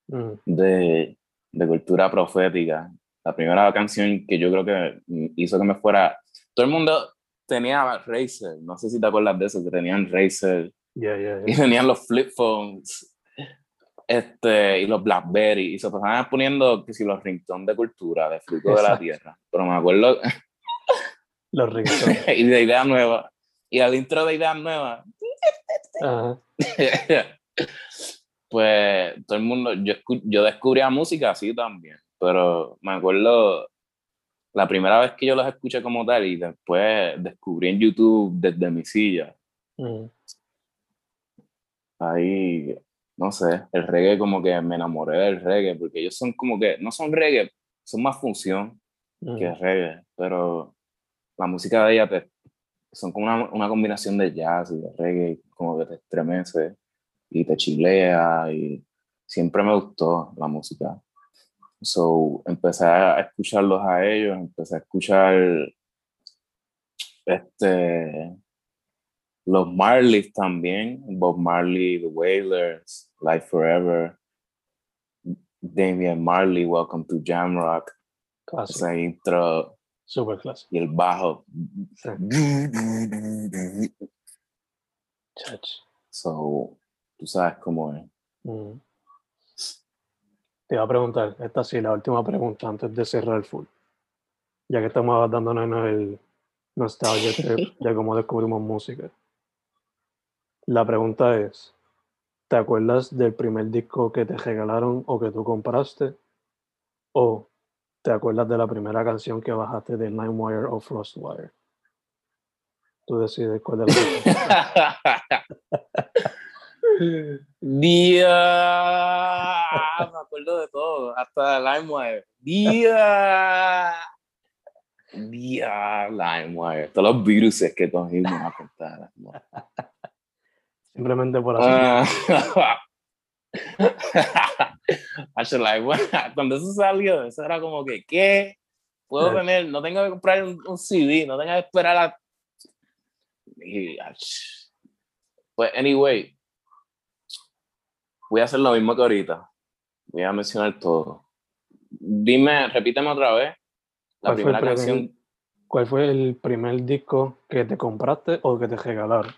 Mm. de, de cultura profética, la primera canción que yo creo que hizo que me fuera, todo el mundo tenía Razer, no sé si te acuerdas de eso, que tenían Razer Yeah, yeah, y yeah. tenían los flip phones este, y los Blackberry y se pasaban poniendo que si los ringtones de cultura, de fruto de la Exacto. tierra, pero me acuerdo Los ringtones. y de idea nueva y al intro de idea nueva Ajá. pues todo el mundo, yo, yo descubría música así también, pero me acuerdo la primera vez que yo los escuché como tal y después descubrí en YouTube desde mi silla, Mm. ahí, no sé, el reggae como que me enamoré del reggae, porque ellos son como que, no son reggae, son más función Mm. que reggae, pero la música de ella te, son como una, una combinación de jazz y de reggae, como que te estremece y te chilea y siempre me gustó la música. So, empecé a escucharlos a ellos, empecé a escuchar este, los Marleys también, Bob Marley, The Wailers, Life Forever, Damian Marley, Welcome to Jamrock. Esa intro. Super clásico. Y el bajo. So, tú sabes cómo es. Mm. Te iba a preguntar, esta sí, la última pregunta antes de cerrar el full. Ya que estamos dándonos el nostalgia de cómo descubrimos música. La pregunta es, ¿te acuerdas del primer disco que te regalaron o que tú compraste? ¿O te acuerdas de la primera canción que bajaste de LimeWire o Frostwire? Tú decides cuál de las Día. Me acuerdo de todo, hasta LimeWire. Día. Día, LimeWire. Todos los virus que cogimos a contar. Simplemente por Cuando eso salió, eso era como que, ¿qué? Puedo tener, no tengo que comprar un, CD, no tengo que esperar a. Pues, anyway, voy a hacer lo mismo que ahorita. Voy a mencionar todo. Dime, repíteme otra vez. La primera canción. ¿Cuál fue el primer disco que te compraste o que te regalaron?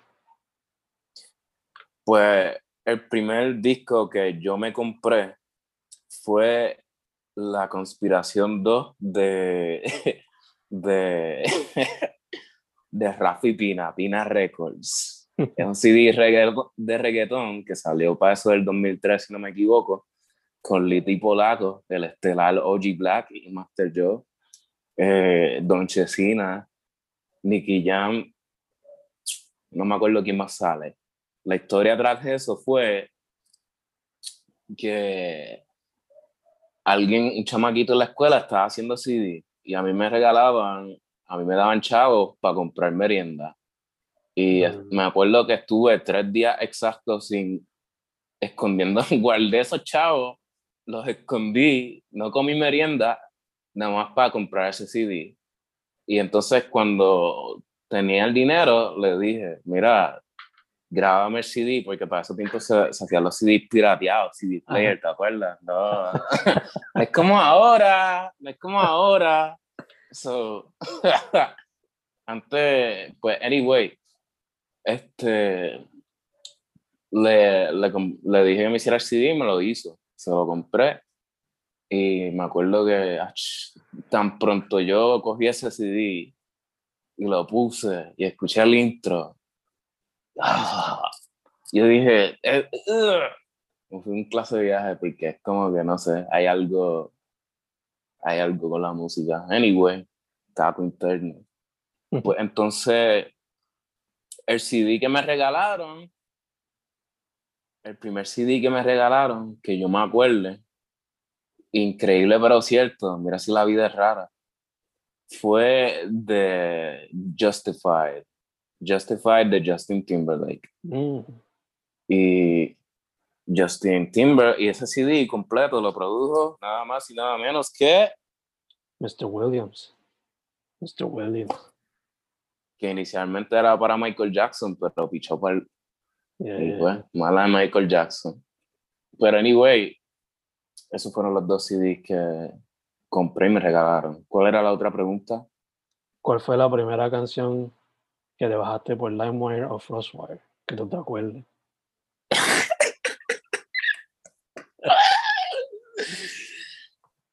Pues el primer disco que yo me compré fue La Conspiración 2 de, de, de Rafi Pina, Pina Records. Es un CD de reggaetón que salió para eso del 2003, si no me equivoco, con Liti Polaco, el estelar OG Black y Master Joe, eh, Don Chesina, Nicky Jam, no me acuerdo quién más sale la historia tras eso fue que alguien, un chamaquito en la escuela estaba haciendo CD y a mí me regalaban, a mí me daban chavos para comprar merienda. Y mm. me acuerdo que estuve tres días exactos sin escondiendo, guardé esos chavos, los escondí, no comí merienda, nada más para comprar ese CD. Y entonces cuando tenía el dinero, le dije, mira, grábame el CD, porque para ese tiempo se, se hacían los CD pirateados, CD player, ¿te acuerdas? No. es como ahora, no es como ahora. So, antes, pues, anyway, este, le, le, le, dije que me hiciera el CD y me lo hizo. Se lo compré. Y me acuerdo que tan pronto yo cogí ese CD y lo puse y escuché el intro, Ah, yo dije, eh, fue un clase de viaje porque es como que no sé, hay algo, hay algo con la música. Anyway, taco interno. Pues entonces, el CD que me regalaron, el primer CD que me regalaron, que yo me acuerde, increíble pero cierto, mira si la vida es rara, fue de Justified Justified de Justin Timberlake. Mm. Y Justin Timber, y ese CD completo lo produjo nada más y nada menos que Mr. Williams. Mr. Williams. Que inicialmente era para Michael Jackson, pero pichó para el. mala de Michael Jackson. Pero anyway, esos fueron los dos CDs que compré y me regalaron. ¿Cuál era la otra pregunta? ¿Cuál fue la primera canción que te bajaste por LimeWire o Frostwire, que tú te acuerdes.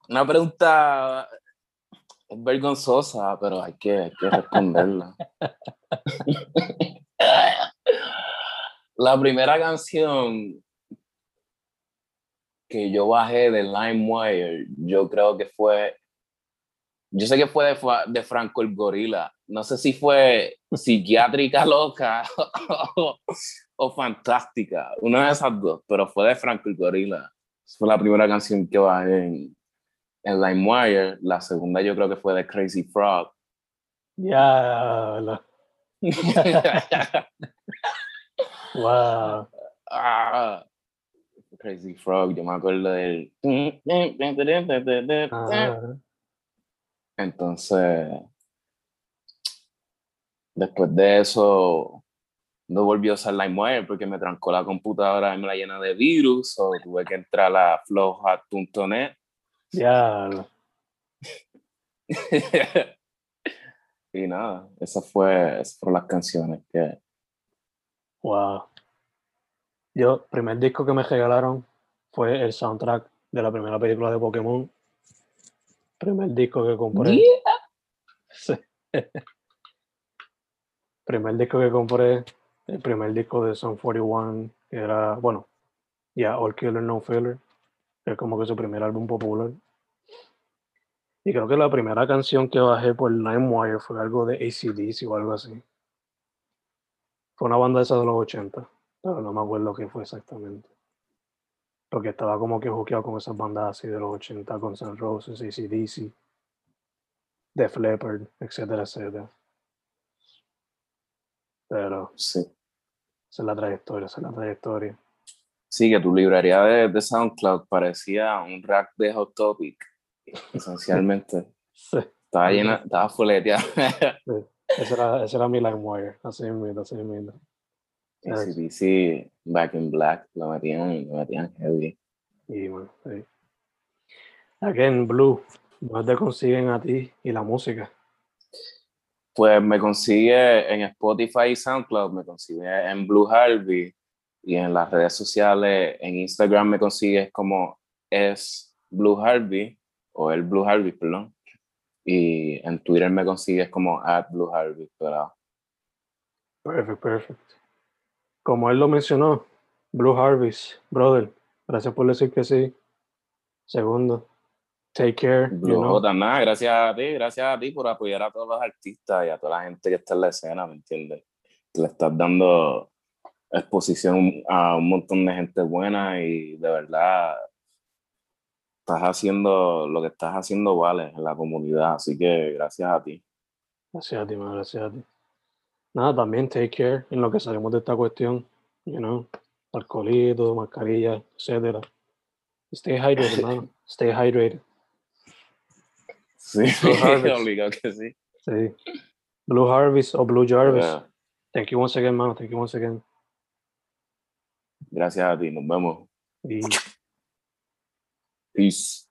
Una pregunta vergonzosa, pero hay que, hay que responderla. La primera canción que yo bajé de LimeWire, yo creo que fue, yo sé que fue de, de Franco el Gorila, no sé si fue psiquiátrica loca o, fantástica, una de esas dos, pero fue de Franco y Gorilla. Fue la primera canción que bajé en, en LimeWire. La segunda yo creo que fue de Crazy Frog. Ya. wow. ah, Crazy Frog, yo me acuerdo del... Ah, Entonces, después de eso, no volví a usar LimeWire porque me trancó la computadora y me la llena de virus, o tuve que entrar a flowhat.net. ya, y nada, esas, fue, esas fueron las canciones que... wow. Yo, primer disco que me regalaron fue el soundtrack de la primera película de Pokémon. Primer disco que compré. Sí. primer disco que compré, el primer disco de Son 41, que era, bueno, ya All Killer No Filler, que es como que su primer álbum popular. Y creo que la primera canción que bajé por LimeWire fue algo de ACDC o algo así. Fue una banda esa de los 80, pero no me acuerdo qué fue exactamente. Porque estaba como que juqueado con esas bandas así de los 80, con Sun Roses, ACDC, Def Leppard, etcétera, etcétera. Pero Sí. esa es la trayectoria, esa es la trayectoria. Sí, que tu librería de, de SoundCloud parecía un rack de Hot Topic, esencialmente. Sí, Estaba llena, estaba fuleteada. ese era, ese era mi LimeWire, así mismo, así mismo. ACDC, Back in Black, lo metían, lo metían heavy. Y bueno, sí. Again, Blue, ¿dónde te consiguen a ti y la música? Pues me consigue en Spotify y SoundCloud, me consigue en Blue Harvey y en las redes sociales, en Instagram me consigues como es Blue Harvey o el Blue Harvey, perdón. Y en Twitter me consigues como at Blue Harvey, pero Perfect, perfect. Como él lo mencionó, Blue Harvest, brother, gracias por decir que sí. Segundo, take care. you Blue know. J, nada, gracias a ti, gracias a ti por apoyar a todos los artistas y a toda la gente que está en la escena, ¿me entiendes? Le estás dando exposición a un montón de gente buena y de verdad estás haciendo lo que estás haciendo vale en la comunidad, así que gracias a ti. Gracias a ti, man, gracias a ti. Nada, también take care en lo que salimos de esta cuestión, you know, alcoholito, mascarilla, etcétera. Stay hydrated, man. Stay hydrated. Sí, obligado que sí. Sí. Blue Harvest o Blue Jarvis. Yeah. Thank you once again, man. Thank you once again. Gracias a ti, nos vemos. Y Peace.